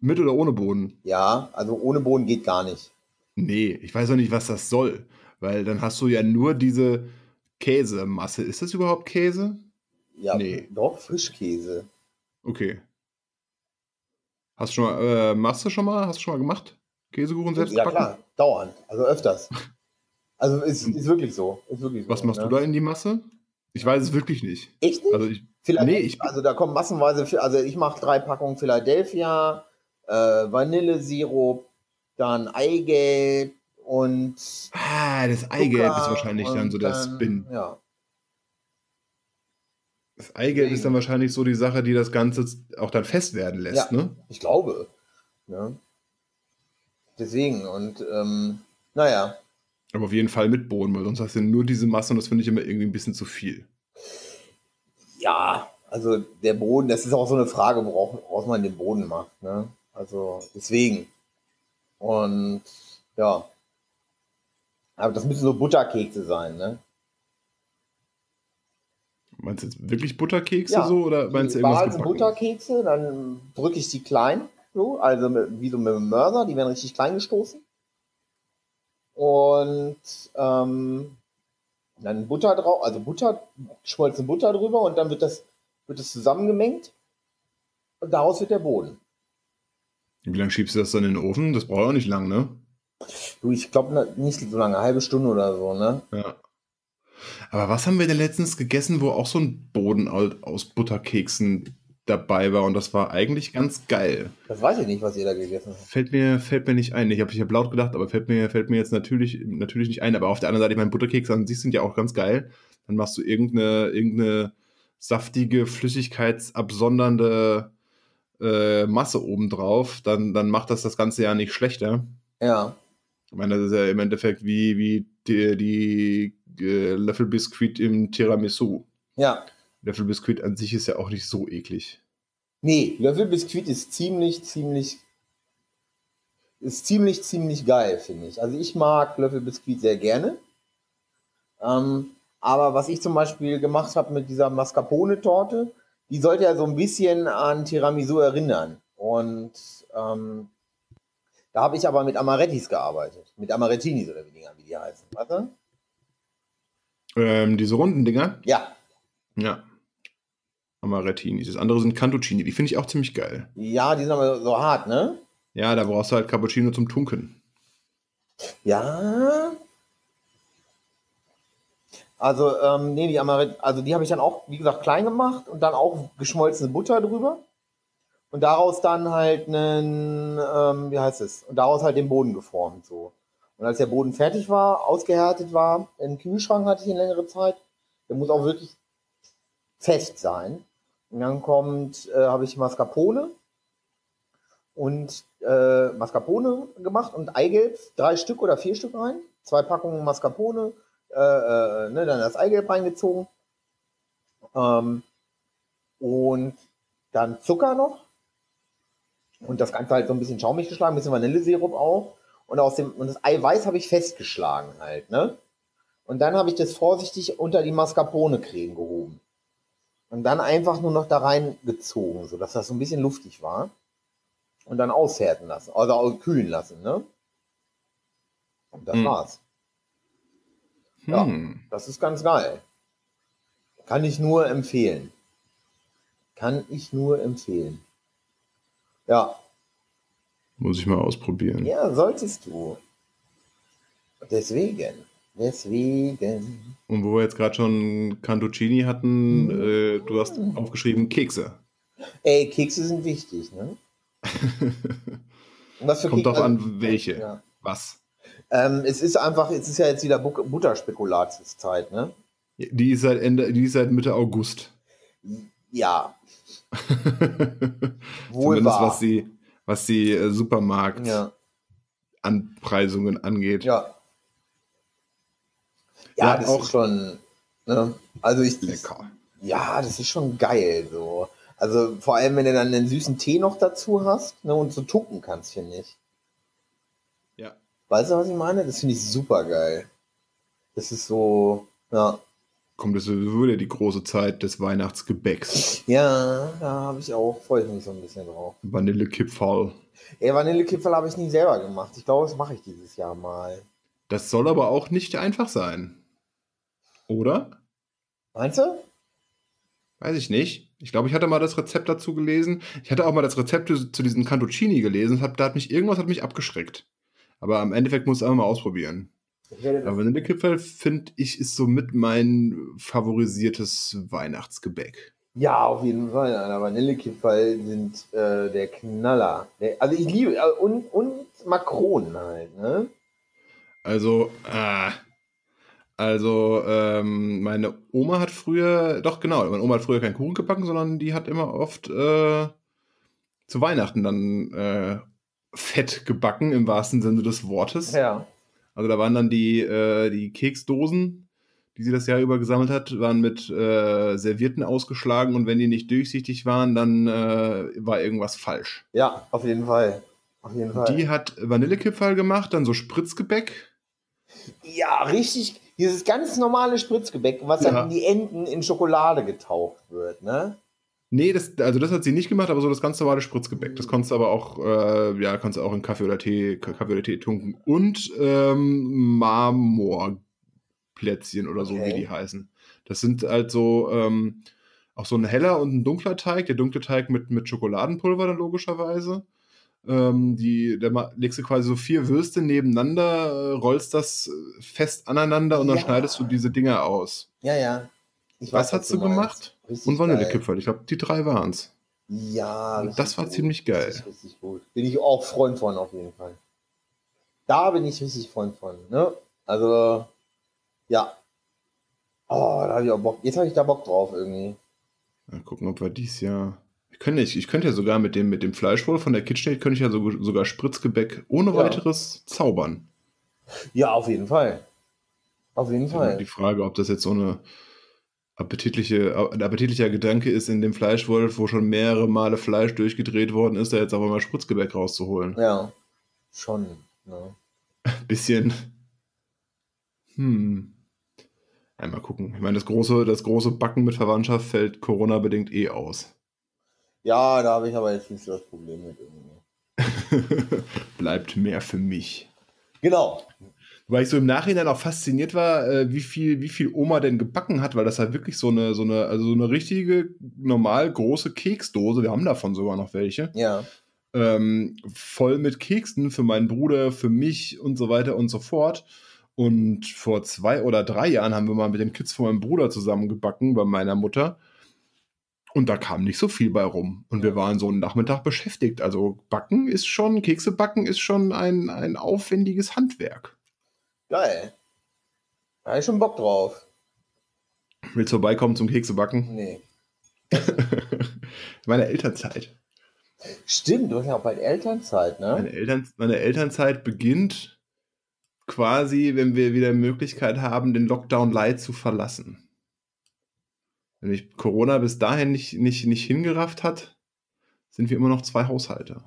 Mit oder ohne Boden? Ja, also ohne Boden geht gar nicht. Nee, ich weiß auch nicht, was das soll. Weil dann hast du ja nur diese Käsemasse. Ist das überhaupt Käse? Ja, Nee. doch, Frischkäse. Okay. Hast du schon mal, äh, machst du schon mal, hast du schon mal gemacht? Käsekuchen selbst ja, klar, dauernd. Also öfters. [LAUGHS] Also ist, ist wirklich so. Ist wirklich so Was machst ne? du da in die Masse? Ich weiß es wirklich nicht. Echt nicht? Also ich, nee, ich- also da kommen massenweise, also ich mache drei Packungen Philadelphia, äh, Vanillesirup, dann Eigelb und ah, das Eigelb Zucker ist wahrscheinlich dann so dann- Spin. Ja, Das Eigelb ist dann wahrscheinlich so die Sache, die das Ganze auch dann fest werden lässt, Ja. ne? ich glaube. Ne? Deswegen und ähm, naja, Aber auf jeden Fall mit Bohnen, weil sonst hast du nur diese Masse und das finde ich immer irgendwie ein bisschen zu viel. ja, also der Boden, das ist auch so eine Frage, worauf, woraus man den Boden macht. Ne? Also deswegen. Und ja. Aber das müssen so Butterkekse sein, ne? Meinst du jetzt wirklich Butterkekse Ja, so oder meinst du irgendwas gebacken? Butterkekse, dann drücke ich die klein, so, also mit, wie so mit dem Mörser, die werden richtig klein gestoßen. Und ähm, dann Butter drauf, also Butter, geschmolzene Butter drüber und dann wird das, wird das zusammengemengt und daraus wird der Boden. Wie lange schiebst du das dann in den Ofen? Das braucht auch nicht lang, ne? Du, ich glaube nicht so lange, eine halbe Stunde oder so, ne? Ja. Aber was haben wir denn letztens gegessen, wo auch so ein Boden au- aus Butterkeksen dabei war und das war eigentlich ganz geil. Das weiß ich nicht, was ihr da gegessen habt. Fällt mir, fällt mir nicht ein. Ich habe ich hab laut gedacht, aber fällt mir, fällt mir jetzt natürlich, natürlich nicht ein. Aber auf der anderen Seite, ich meine, Butterkekse an sich sind ja auch ganz geil. Dann machst du irgendeine, irgendeine saftige, flüssigkeitsabsondernde äh, Masse obendrauf. Dann, dann macht das das Ganze ja nicht schlechter. Ja, Ich meine, das ist ja im Endeffekt wie, wie die, die äh, Löffelbiskuit im Tiramisu. ja. Löffelbiskuit an sich ist ja auch nicht so eklig. Nee, Löffelbiskuit ist ziemlich, ziemlich, ist ziemlich, ziemlich geil, finde ich. Also ich mag Löffelbiskuit sehr gerne. Ähm, aber was ich zum Beispiel gemacht habe mit dieser Mascarpone-Torte, die sollte ja so ein bisschen an Tiramisu erinnern. Und ähm, da habe ich aber mit Amarettis gearbeitet. Mit Amarettinis oder wie, Dinger, wie die heißen. Weißt du? Ähm, diese runden Dinger, Ja, ja. Amarettini. Das andere sind Cantuccini. Die finde ich auch ziemlich geil. ja, die sind aber so hart, ne? Ja, da brauchst du halt Cappuccino zum Tunken. Ja. Also, ähm, nee, die Amaret, also die habe ich dann auch, wie gesagt, klein gemacht und dann auch geschmolzene Butter drüber. Und daraus dann halt einen, ähm, wie heißt es? Und daraus halt den Boden geformt, so. Und als der Boden fertig war, ausgehärtet war, im Kühlschrank hatte ich ihn längere Zeit, der muss auch wirklich fest sein. Und dann kommt, äh, habe ich Mascarpone und äh, Mascarpone gemacht und Eigelb, drei Stück oder vier Stück rein, zwei Packungen Mascarpone, äh, äh, ne, dann das Eigelb reingezogen ähm, und dann Zucker noch und das Ganze halt so ein bisschen schaumig geschlagen, ein bisschen Vanillesirup auch und aus dem und das Eiweiß habe ich festgeschlagen halt, ne? Und dann habe ich das vorsichtig unter die Mascarpone-Creme gehoben. Und dann einfach nur noch da reingezogen, sodass das so ein bisschen luftig war. Und dann aushärten lassen, also auch kühlen lassen, ne? Und das Hm. war's. Ja. Hm. Das ist ganz geil. Kann ich nur empfehlen. Kann ich nur empfehlen. Ja, Muss ich mal ausprobieren. ja, solltest du. Deswegen. Deswegen. Und wo wir jetzt gerade schon Cantuccini hatten, Mhm. äh, du hast aufgeschrieben Kekse. Ey, Kekse sind wichtig, ne? [LAUGHS] Was für Kommt Kekse- drauf an, welche. Ja. Was? Ähm, es ist einfach, es ist ja jetzt wieder Bu- Butterspekulatiuszeit, ne? Die ist seit Ende, die ist seit Mitte August. Ja, [LAUGHS] wohl Zumindest was die, was die äh, Supermarkt-Anpreisungen ja, angeht. ja. Ja, Ja, das auch- ist schon, ne? Also ich, Lecker. Ja, das ist schon geil so. Also vor allem, wenn du dann einen süßen Tee noch dazu hast ne, und so tucken kannst, finde ich. Ja. Weißt du, was ich meine? Das finde ich super geil. Das ist so, ja. Kommt es wieder die große Zeit des Weihnachtsgebäcks. Ja, da habe ich auch, freue ich mich so ein bisschen drauf. Vanillekipferl. Ey, Vanillekipferl habe ich nie selber gemacht. Ich glaube, das mache ich dieses Jahr mal. Das soll aber auch nicht einfach sein. Oder? Meinst du? Weiß ich nicht. Ich glaube, ich hatte mal das Rezept dazu gelesen. Ich hatte auch mal das Rezept zu diesem Cantuccini gelesen. Hab, da hat mich irgendwas hat mich abgeschreckt. Aber am Endeffekt muss ich einfach mal ausprobieren. Aber Vanillekipferl, finde ich, ist somit mein favorisiertes Weihnachtsgebäck. Ja, auf jeden Fall. Alter. Vanillekipferl sind äh, der Knaller. Also ich liebe, äh, und, und Makronen halt, ne? Also, äh, also, ähm, meine Oma hat früher, doch genau, meine Oma hat früher keinen Kuchen gebacken, sondern die hat immer oft äh, zu Weihnachten dann äh, fett gebacken, im wahrsten Sinne des Wortes. Ja. Also da waren dann die, äh, die Keksdosen, die sie das Jahr über gesammelt hat, waren mit äh, Servierten ausgeschlagen und wenn die nicht durchsichtig waren, dann äh, war irgendwas falsch. Ja, auf jeden Fall. Auf jeden Fall. Die hat Vanillekipferl gemacht, dann so Spritzgebäck. Ja, richtig. Dieses ganz normale Spritzgebäck, was Ja. dann in die Enden in Schokolade getaucht wird, ne? Nee, das, also das hat sie nicht gemacht, aber so das ganz normale Spritzgebäck. Das konntest du aber auch, äh, ja, kannst du auch in Kaffee oder Tee, Kaffee oder Tee tunken. Und ähm, Marmorplätzchen oder so, Okay. wie die heißen. Das sind halt so ähm, auch so ein heller und ein dunkler Teig. Der dunkle Teig mit, mit Schokoladenpulver dann logischerweise. Ähm, die, da legst du quasi so vier Würste nebeneinander, äh, rollst das fest aneinander und dann Ja. schneidest du diese Dinger aus. Ja, ja. Ich Was hast du meinst. gemacht? Richtig Und. Vanillekipferl. Ich glaube, die drei waren's. Ja, Und richtig das war gut. ziemlich geil. Richtig, richtig gut. Bin ich auch Freund von, auf jeden Fall. Da bin ich richtig Freund von, ne? Also, ja. Oh, da habe ich auch Bock. Jetzt habe ich da Bock drauf irgendwie. Mal gucken, ob wir dies Jahr. Ich könnte, ich, ich könnte ja sogar mit dem, mit dem Fleischwohl von der KitchenAid könnte ich ja so, sogar Spritzgebäck ohne Ja. weiteres zaubern. Ja, auf jeden Fall. Auf jeden Fall. Die Frage, ob das jetzt so eine appetitliche, ein appetitlicher Gedanke ist in dem Fleischwolf, wo schon mehrere Male Fleisch durchgedreht worden ist, da jetzt aber mal Spritzgebäck rauszuholen. Ja, schon. Ne? [LAUGHS] Bisschen. Hm. Ja, mal gucken. Ich meine, das große, das große Backen mit Verwandtschaft fällt Corona-bedingt eh aus. Ja, da habe ich aber jetzt nicht so das Problem mit irgendwie. [LAUGHS] Bleibt mehr für mich. Genau. Weil ich so im Nachhinein auch fasziniert war, äh, wie viel, wie viel Oma denn gebacken hat, weil das halt wirklich so eine, so eine, also so eine richtige, normal große Keksdose, wir haben davon sogar noch welche, Ja. ähm, voll mit Keksen für meinen Bruder, für mich und so weiter und so fort. Und vor zwei oder drei Jahren haben wir mal mit den Kids von meinem Bruder zusammen gebacken bei meiner Mutter. Und da kam nicht so viel bei rum. Und wir waren so einen Nachmittag beschäftigt. Also Backen ist schon, Kekse backen ist schon ein, ein aufwendiges Handwerk. Geil. Da habe ich schon Bock drauf. Willst du vorbeikommen zum Keksebacken? Nee. [LAUGHS] Meine Elternzeit. Stimmt, du hast ja auch bald Elternzeit, ne? Meine, Eltern, meine Elternzeit beginnt quasi, wenn wir wieder Möglichkeit haben, den Lockdown Light zu verlassen. Wenn mich Corona bis dahin nicht, nicht, nicht hingerafft hat, sind wir immer noch zwei Haushalte.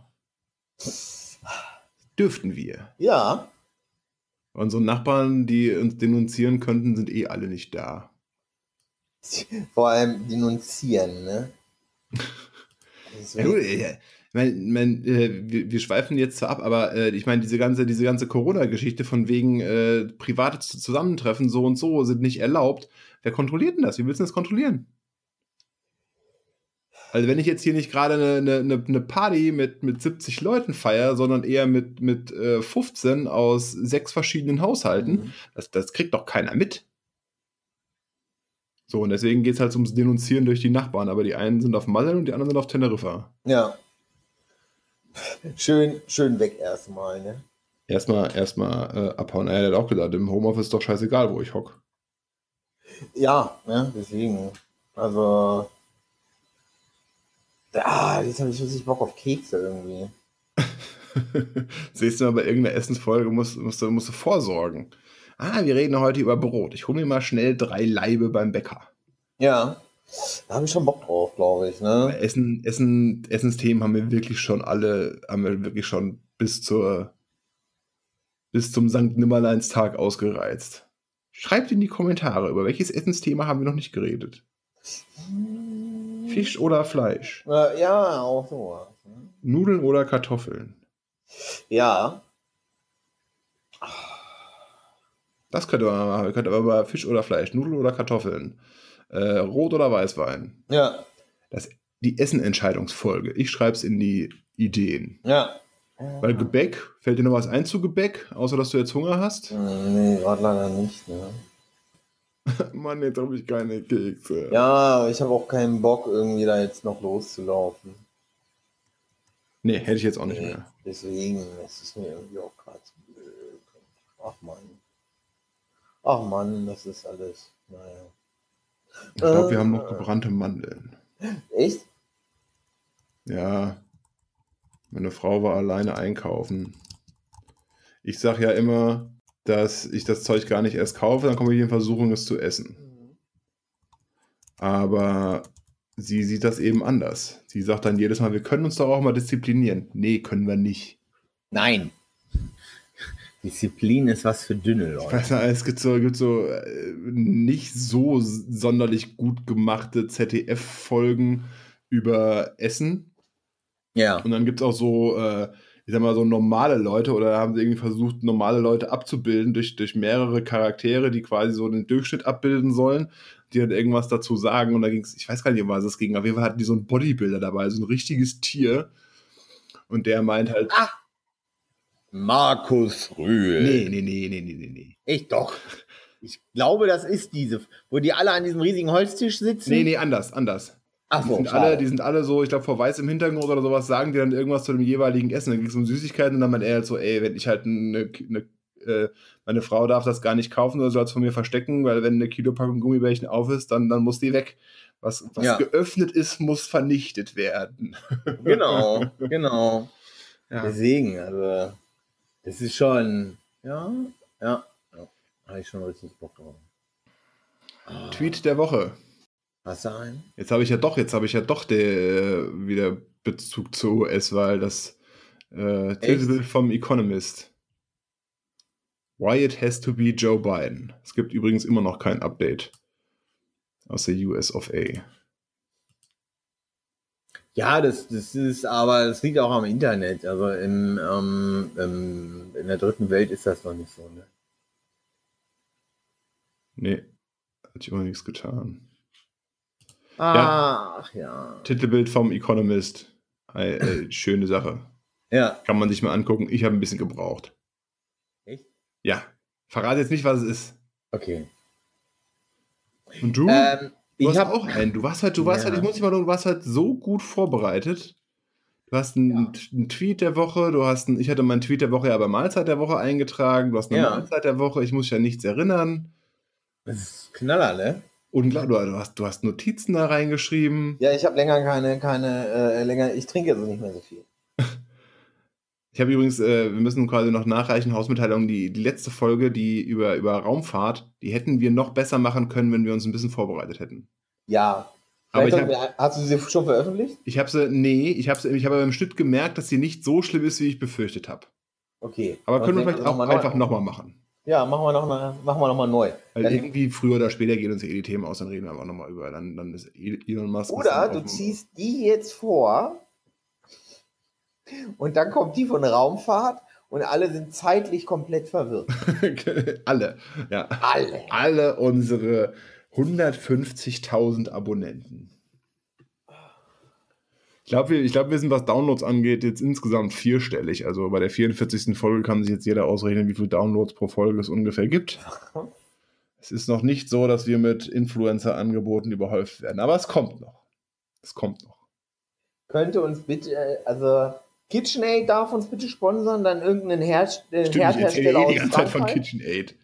Dürften wir. Ja. Unsere Nachbarn, die uns denunzieren könnten, sind eh alle nicht da. [LAUGHS] Vor allem denunzieren, ne? [LAUGHS] Ja, gut, ich mein, mein, äh, wir, wir schweifen jetzt zwar ab, aber äh, ich meine, diese ganze, diese ganze Corona-Geschichte von wegen äh, private Zusammentreffen so und so sind nicht erlaubt. Wer kontrolliert denn das? Wie willst du das kontrollieren? Also wenn ich jetzt hier nicht gerade eine, eine, eine Party mit, mit 70 Leuten feiere, sondern eher mit, mit äh, 15 aus sechs verschiedenen Haushalten, Mhm. das, das kriegt doch keiner mit. So, und deswegen geht es halt ums Denunzieren durch die Nachbarn. Aber die einen sind auf Malle und die anderen sind auf Teneriffa. Ja. Schön, schön weg erstmal, ne? Erstmal, erstmal äh, abhauen. Er hat auch gesagt, im Homeoffice ist doch scheißegal, wo ich hock. Ja, ne? Deswegen. Also. Ah, jetzt habe ich richtig Bock auf Kekse irgendwie. [LAUGHS] Siehst du mal bei irgendeiner Essensfolge, musst, musst, du, musst du vorsorgen. Ah, wir reden heute über Brot. Ich hole mir mal schnell drei Laibe beim Bäcker. Ja. Da habe ich schon Bock drauf, glaube ich, ne? Essen, Essen, Essensthemen haben wir wirklich schon alle, haben wir wirklich schon bis zur bis zum Sankt Nimmerleinstag ausgereizt. Schreibt in die Kommentare, über welches Essensthema haben wir noch nicht geredet. Fisch oder Fleisch? Äh, ja, auch so. Nudeln oder Kartoffeln? Ja. Das könnte man machen. Wir könnten aber Fisch oder Fleisch, Nudeln oder Kartoffeln, äh, Rot oder Weißwein. Ja. Das, die Essenentscheidungsfolge. Ich schreibe es in die Ideen. Ja. Weil Gebäck, fällt dir noch was ein zu Gebäck, außer dass du jetzt Hunger hast? Nee, gerade leider nicht. Ne? [LAUGHS] Mann, jetzt habe ich keine Kekse. Ja, ich habe auch keinen Bock, irgendwie da jetzt noch loszulaufen. Nee, hätte ich jetzt auch nicht Nee, mehr. Deswegen, es ist mir irgendwie auch gerade zu blöd. Ach Mann. Ach Mann, das ist alles. Naja. Ich glaube, wir haben noch Äh. gebrannte Mandeln. Echt? Ja, meine Frau war alleine einkaufen. Ich sage ja immer, dass ich das Zeug gar nicht erst kaufe, dann komme ich in Versuchung, es zu essen. Aber sie sieht das eben anders. Sie sagt dann jedes Mal, wir können uns doch auch mal disziplinieren. Nee, können wir nicht. Nein. Disziplin ist was für dünne Leute. Weißt du, es gibt so, gibt so äh, nicht so sonderlich gut gemachte ZDF-Folgen über Essen. Ja. Und dann gibt es auch so, äh, ich sag mal, so normale Leute oder haben sie irgendwie versucht, normale Leute abzubilden durch, durch mehrere Charaktere, die quasi so den Durchschnitt abbilden sollen, die dann irgendwas dazu sagen. Und da ging es, ich weiß gar nicht, um was es ging. Auf jeden Fall hatten die so einen Bodybuilder dabei, so ein richtiges Tier. Und der meint halt, Ah. Markus Rühl. nee, nee, nee, nee, nee, nee, nee. Ich doch. Ich glaube, das ist diese, wo die alle an diesem riesigen Holztisch sitzen. Nee, nee, anders, anders. Ach Die so, sind, schade. alle, die sind alle so, ich glaube, vor weiß im Hintergrund oder sowas, sagen die dann irgendwas zu dem jeweiligen Essen. Dann ging es um Süßigkeiten und dann meint er halt so, ey, wenn ich halt eine, eine äh, meine Frau darf das gar nicht kaufen oder soll es von mir verstecken, weil wenn eine Kilopackung Gummibärchen auf ist, dann, dann muss die weg. Was, was Ja. geöffnet ist, muss vernichtet werden. [LAUGHS] Genau, genau. Ja. Deswegen, also, das ist schon, ja, ja, ja. Habe ich schon richtig Bock drauf. Ah, Tweet der Woche. Du einen? Jetzt habe ich ja doch, jetzt habe ich ja doch der, äh, wieder Bezug zu US, weil das äh, Titelbild vom Economist. Why it has to be Joe Biden. Es gibt übrigens immer noch kein Update aus der US of A. Ja, das, das ist, aber das liegt auch am Internet. Also im, ähm, im, in der dritten Welt ist das noch nicht so. Ne? Nee, hat sich immer nichts getan. Ach ja. Titelbild vom Economist. Äh, äh, [LAUGHS] schöne Sache. Ja. Kann man sich mal angucken. Ich habe ein bisschen gebraucht. Echt? Ja. Verrate jetzt nicht, was es ist. Okay. Und du? Ähm, Du ich hast habe auch einen. Du warst halt, du warst Ja. halt, ich muss dich mal sagen, du warst halt so gut vorbereitet. Du hast einen, einen Tweet der Woche, du hast einen, ich hatte meinen Tweet der Woche ja bei Mahlzeit der Woche eingetragen, du hast eine Ja. Mahlzeit der Woche, ich muss ja nichts erinnern. Das ist Knaller, ne? Und klar, du, hast, du hast Notizen da reingeschrieben. Ja, ich habe länger keine, keine, äh, länger, ich trinke also nicht mehr so viel. Ich habe übrigens, äh, wir müssen quasi noch nachreichen, Hausmitteilung, die, die letzte Folge, die über, über Raumfahrt, die hätten wir noch besser machen können, wenn wir uns ein bisschen vorbereitet hätten. Ja. Aber ich hab- hast- du sie schon veröffentlicht? Ich habe sie, nee, ich habe ich habe beim Schnitt gemerkt, dass sie nicht so schlimm ist, wie ich befürchtet habe. Okay. Aber können wir vielleicht auch noch mal einfach nochmal machen. Ja, machen wir nochmal machen wir noch mal neu. Weil Dann- irgendwie früher oder später gehen uns ja eh die Themen aus, dann reden wir einfach nochmal über. Dann, dann ist Elon Musk. Oder du ziehst die jetzt vor und dann kommt die von Raumfahrt und alle sind zeitlich komplett verwirrt. [LAUGHS] alle, ja. Alle. Alle unsere 150.000 Abonnenten. Ich glaube, wir, ich glaub, wir sind, was Downloads angeht, jetzt insgesamt vierstellig. Also bei der 44. Folge kann sich jetzt jeder ausrechnen, wie viele Downloads pro Folge es ungefähr gibt. [LAUGHS] Es ist noch nicht so, dass wir mit Influencer-Angeboten überhäuft werden, aber es kommt noch. Es kommt noch. Könnte uns bitte, äh, also KitchenAid darf uns bitte sponsern, dann irgendeinen Herst äh, Stimmt, ich Herdhersteller eh die aus ganze Zeit von. KitchenAid.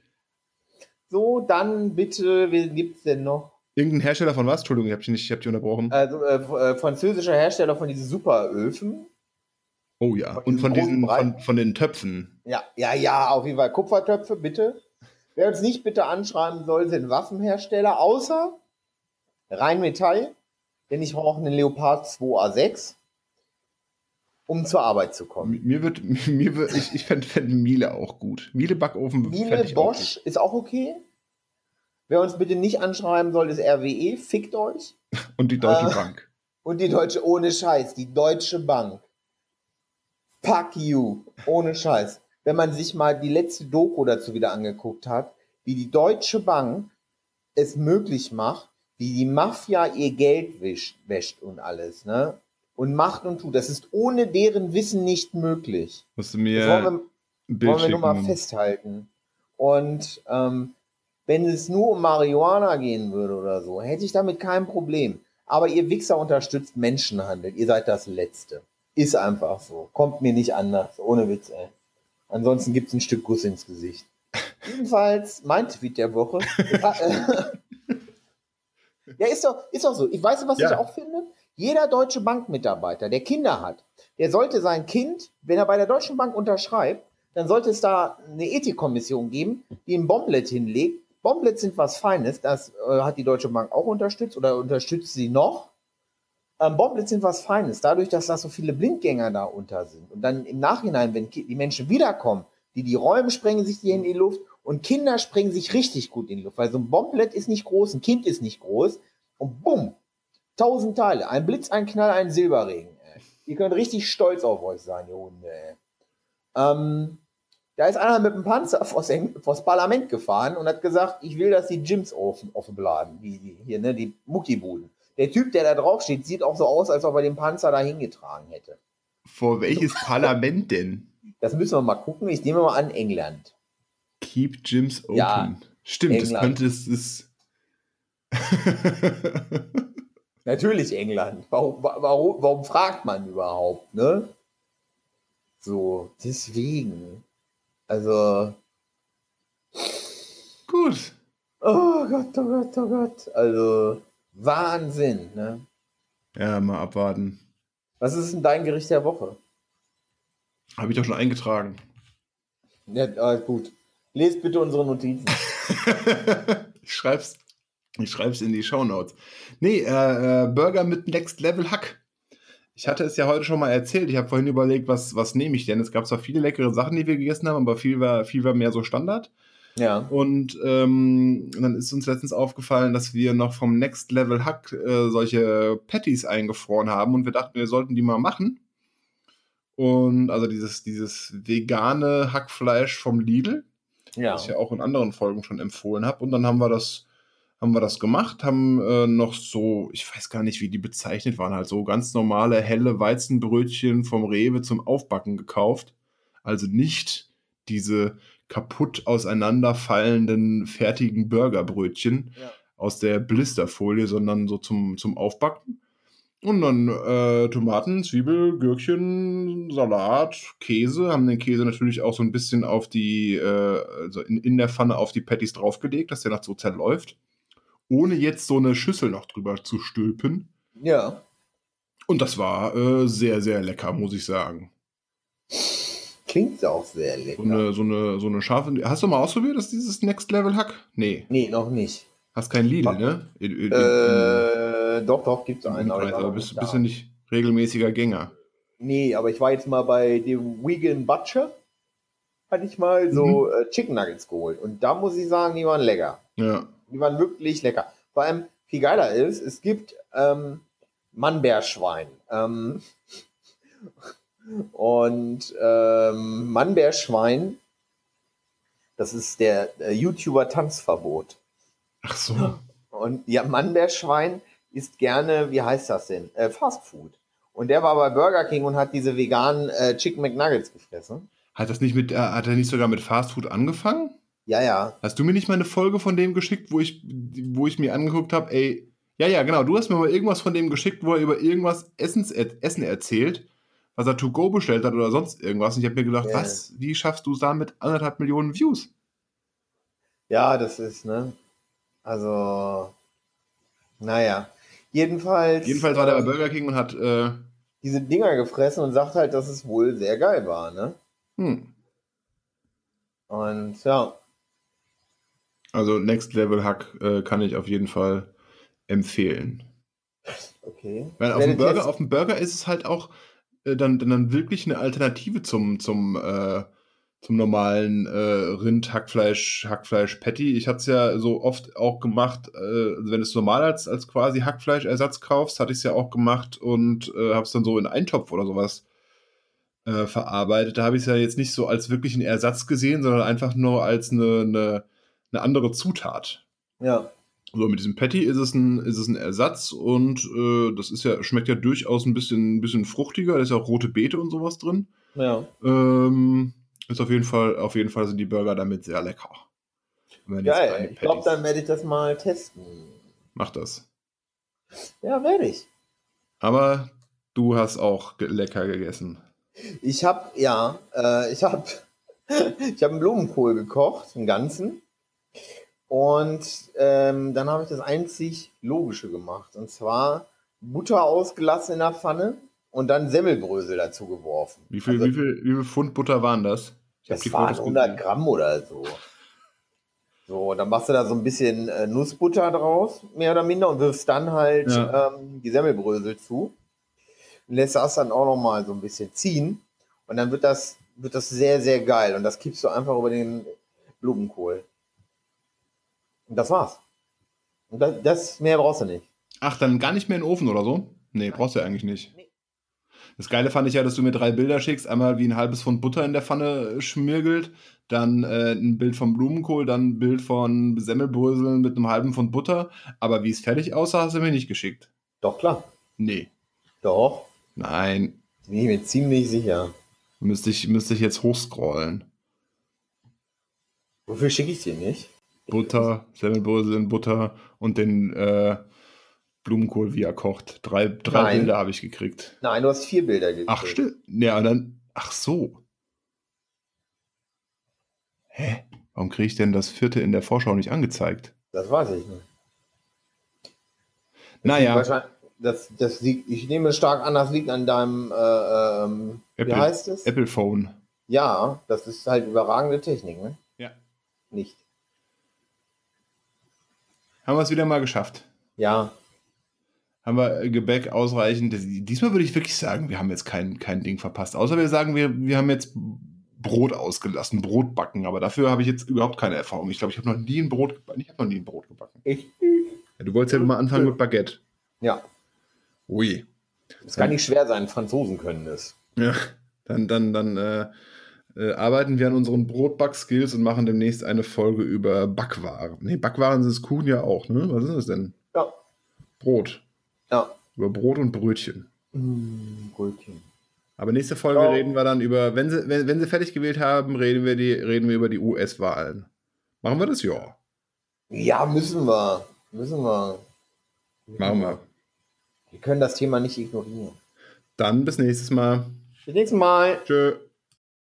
So, dann bitte, wen gibt's denn noch? Irgendein Hersteller von was? Entschuldigung, ich habe dich, nicht- ich hab dich unterbrochen. Also äh, äh, französischer Hersteller von diesen Superöfen. oh ja, von und von diesen von, von den Töpfen. Ja, ja, ja, auf jeden Fall Kupfertöpfe, bitte. Wer uns nicht bitte anschreiben soll, sind Waffenhersteller, außer Rheinmetall, denn ich brauche einen Leopard 2A6, um zur Arbeit zu kommen. Mir wird, [LAUGHS] mir wird ich, ich fände fänd Miele auch gut. Miele Backofen Miele ich auch Bosch ist auch okay. Wer uns bitte nicht anschreiben soll, ist RWE. Fickt euch. Und die Deutsche Äh. Bank. [LAUGHS] Und die Deutsche, ohne Scheiß, die Deutsche Bank. Fuck you. Ohne Scheiß. Wenn man sich mal die letzte Doku dazu wieder angeguckt hat, wie die Deutsche Bank es möglich macht, wie die Mafia ihr Geld wäscht, wäscht und alles, ne? Und macht und tut. Das ist ohne deren Wissen nicht möglich. Musst du Das mir wollen wir, wollen wir nur mal festhalten. Und ähm, wenn es nur um Marihuana gehen würde oder so, hätte ich damit kein Problem. Aber ihr Wichser unterstützt Menschenhandel. Ihr seid das Letzte. Ist einfach so. Kommt mir nicht anders. Ohne Witz, ey. Ansonsten gibt's ein Stück Guss ins Gesicht. [LAUGHS] Jedenfalls mein Tweet der Woche. ja, äh, ja, ist doch, ist doch so. Ich weiß, was Ja. ich auch finde. Jeder deutsche Bankmitarbeiter, der Kinder hat, der sollte sein Kind, wenn er bei der Deutschen Bank unterschreibt, dann sollte es da eine Ethikkommission geben, die ein Bomblet hinlegt. Bomblets sind was Feines, das äh, hat die Deutsche Bank auch unterstützt oder unterstützt sie noch. Ähm, Bomblets sind was Feines, dadurch, dass da so viele Blindgänger da unter sind. Und dann im Nachhinein, wenn die Menschen wiederkommen, die die räumen, sprengen sich die in die Luft und Kinder sprengen sich richtig gut in die Luft, weil so ein Bomblet ist nicht groß, ein Kind ist nicht groß und bumm, tausend Teile, ein Blitz, ein Knall, ein Silberregen. Ihr könnt richtig stolz auf euch sein, ihr Hunde. Ähm, da ist einer mit dem Panzer [LAUGHS] vors, vors Parlament gefahren und hat gesagt, ich will, dass die Gyms offen, offen bleiben, die, die, hier, ne, die Muckibuden. Der Typ, der da drauf steht, sieht auch so aus, als ob er den Panzer da hingetragen hätte. Vor welches [LAUGHS] Parlament denn? Das müssen wir mal gucken. Ich nehme mal an, England. Keep Gyms open. Ja, Stimmt, das England. könnte es. es [LAUGHS] Natürlich England. Warum, warum, warum fragt man überhaupt, ne? So, deswegen. Also, Gut. oh Gott, oh Gott, oh Gott. Also, Wahnsinn, ne? Ja, mal abwarten. Was ist denn dein Gericht der Woche? Habe ich doch schon eingetragen. Ja, äh, gut. Lest bitte unsere Notizen. [LAUGHS] ich schreib's. Ich schreib's in die Shownotes. Nee, äh, äh, Burger mit Next Level Hack. Ich hatte es ja heute schon mal erzählt. Ich habe vorhin überlegt, was, was nehme ich denn? Es gab zwar viele leckere Sachen, die wir gegessen haben, aber viel war, viel war mehr so Standard. Ja. Und ähm, dann ist uns letztens aufgefallen, dass wir noch vom Next Level Hack äh, solche Patties eingefroren haben und wir dachten, wir sollten die mal machen. Und also dieses, dieses vegane Hackfleisch vom Lidl, Ja. das ich ja auch in anderen Folgen schon empfohlen habe. Und dann haben wir das, haben wir das gemacht, haben äh, noch so, ich weiß gar nicht, wie die bezeichnet waren, halt so ganz normale helle Weizenbrötchen vom Rewe zum Aufbacken gekauft. Also nicht diese kaputt auseinanderfallenden fertigen Burgerbrötchen Ja. aus der Blisterfolie, sondern so zum, zum Aufbacken. Und dann äh, Tomaten, Zwiebel, Gürkchen, Salat, Käse. Haben den Käse natürlich auch so ein bisschen auf die, äh, also in, in der Pfanne auf die Patties draufgelegt, dass der noch so zerläuft. Ohne jetzt so eine Schüssel noch drüber zu stülpen. Ja. Und das war äh, sehr, sehr lecker, muss ich sagen. Klingt auch sehr lecker. So eine, so eine, so eine scharfe. Hast du mal ausprobiert, dass dieses Next Level Hack? Nee. Nee, noch nicht. Hast kein Lidl, ne? In, in, in, Äh, doch, doch, gibt's in, einen. war aber bist, bist du nicht regelmäßiger Gänger? Nee, aber ich war jetzt mal bei dem Vegan Butcher. Hatte ich mal so Mhm. äh, Chicken Nuggets geholt. Und da muss ich sagen, die waren lecker. Ja. Die waren wirklich lecker. Vor allem, viel geiler ist, es gibt ähm, Mannbärschwein. Ähm, [LAUGHS] und ähm, Mannbärschwein, das ist der äh, YouTuber Tanzverbot. Ach so. Und ja, Mannbärschwein isst gerne, wie heißt das denn? Äh, Fast Food. Und der war bei Burger King und hat diese veganen äh, Chicken McNuggets gefressen. Hat das nicht mit, äh, hat er nicht sogar mit Fast Food angefangen? Ja, ja. Hast du mir nicht mal eine Folge von dem geschickt, wo ich, wo ich mir angeguckt habe, ey, ja, ja, genau, du hast mir mal irgendwas von dem geschickt, wo er über irgendwas Essens, Essen erzählt, was er to go bestellt hat oder sonst irgendwas. Und ich habe mir gedacht, Ja. was, wie schaffst du es da mit anderthalb Millionen Views? Ja, das ist, ne? Also, naja. Jedenfalls, Jedenfalls war der bei äh, Burger King und hat, äh, diese Dinger gefressen und sagt halt, dass es wohl sehr geil war, ne? hm, Und ja, also Next Level Hack äh, kann ich auf jeden Fall empfehlen. okay. Weil auf dem, Burger, auf dem Burger ist es halt auch äh, dann, dann wirklich eine Alternative zum, zum, äh, zum normalen äh, Rind, Hackfleisch, Hackfleisch-Patty. Ich hatte es ja so oft auch gemacht, äh, also wenn du es normal als, als quasi Hackfleischersatz kaufst, hatte ich es ja auch gemacht und äh, habe es dann so in Eintopf oder sowas äh, verarbeitet. Da habe ich es ja jetzt nicht so als wirklichen Ersatz gesehen, sondern einfach nur als eine, eine, eine andere Zutat. Ja. So, mit diesem Patty ist es ein, ist es ein Ersatz und äh, das ist ja, schmeckt ja durchaus ein bisschen, ein bisschen fruchtiger. Da ist ja auch rote Beete und sowas drin. Ja. Ähm, ist auf jeden Fall, auf jeden Fall sind die Burger damit sehr lecker. Geil. Ich glaube, dann werde ich das mal testen. Mach das. Ja, werde ich. Aber du hast auch lecker gegessen. Ich habe, ja, äh, ich habe [LAUGHS] ich hab einen Blumenkohl gekocht, einen ganzen. Und ähm, dann habe ich das einzig Logische gemacht. Und zwar Butter ausgelassen in der Pfanne und dann Semmelbrösel dazu geworfen. Wie viel, Also, wie viel, wie viel Pfund Butter waren das? Ich das waren Fotos 100 gesehen. Gramm oder so. So, dann machst du da so ein bisschen äh, Nussbutter draus, mehr oder minder, und wirfst dann halt Ja. ähm, die Semmelbrösel zu. Und lässt das dann auch noch mal so ein bisschen ziehen. Und dann wird das, wird das sehr, sehr geil. Und das kippst du einfach über den Blumenkohl. Und das war's. Und das, das mehr brauchst du nicht. Ach, dann gar nicht mehr in den Ofen oder so? Nee, brauchst du ja eigentlich nicht. Nee. Das Geile fand ich ja, dass du mir drei Bilder schickst. Einmal wie ein halbes Pfund Butter in der Pfanne schmirgelt, dann äh, ein Bild vom Blumenkohl, dann ein Bild von Semmelbröseln mit einem halben Pfund Butter. Aber wie es fertig aussah, hast du mir nicht geschickt. Doch, klar. Nee. Doch. Nein. Bin ich mir ziemlich sicher. Müsste ich, müsste ich jetzt hochscrollen. Wofür schicke ich dir nicht? Butter, Semmelbröseln, Butter und den äh, Blumenkohl, wie er kocht. Drei, drei Nein. Bilder habe ich gekriegt. Nein, du hast vier Bilder gekriegt. Ach, stimmt. Ja, dann. Ach so. Hä? Warum kriege ich denn das vierte in der Vorschau nicht angezeigt? Das weiß ich nicht. Naja, Wahrscheinlich- Das, das liegt, ich nehme stark an, das liegt an deinem, äh, ähm, wie Apple. heißt es? Apple Phone. Ja, das ist halt überragende Technik, ne? Ja. Nicht. Haben wir es wieder mal geschafft. Ja, Haben wir äh, Gebäck ausreichend. Das- Diesmal würde ich wirklich sagen, wir haben jetzt kein, kein Ding verpasst. Außer wir sagen, wir, wir haben jetzt Brot ausgelassen, Brot backen. Aber dafür habe ich jetzt überhaupt keine Erfahrung. Ich glaube, ich habe noch nie ein Brot gebacken. Ich habe noch nie ein Brot gebacken. ich, Ja, du wolltest ja mal anfangen mit Baguette. ja. Ui. Es kann nicht schwer sein, Franzosen können es. Ja, dann, dann, dann äh, äh, arbeiten wir an unseren Brotback-Skills und machen demnächst eine Folge über Backwaren. Nee, Backwaren sind es Kuchen ja auch, ne? Was ist das denn? Ja. Brot. Ja. Über Brot und Brötchen. Mm, Gurken. Aber nächste Folge Ja. reden wir dann über, wenn sie, wenn, wenn sie fertig gewählt haben, reden wir, die, reden wir über die US-Wahlen. Machen wir das? Ja. Ja, müssen wir. Müssen wir. Machen wir. Wir können das Thema nicht ignorieren. Dann bis nächstes Mal. Bis nächstes Mal. Tschö.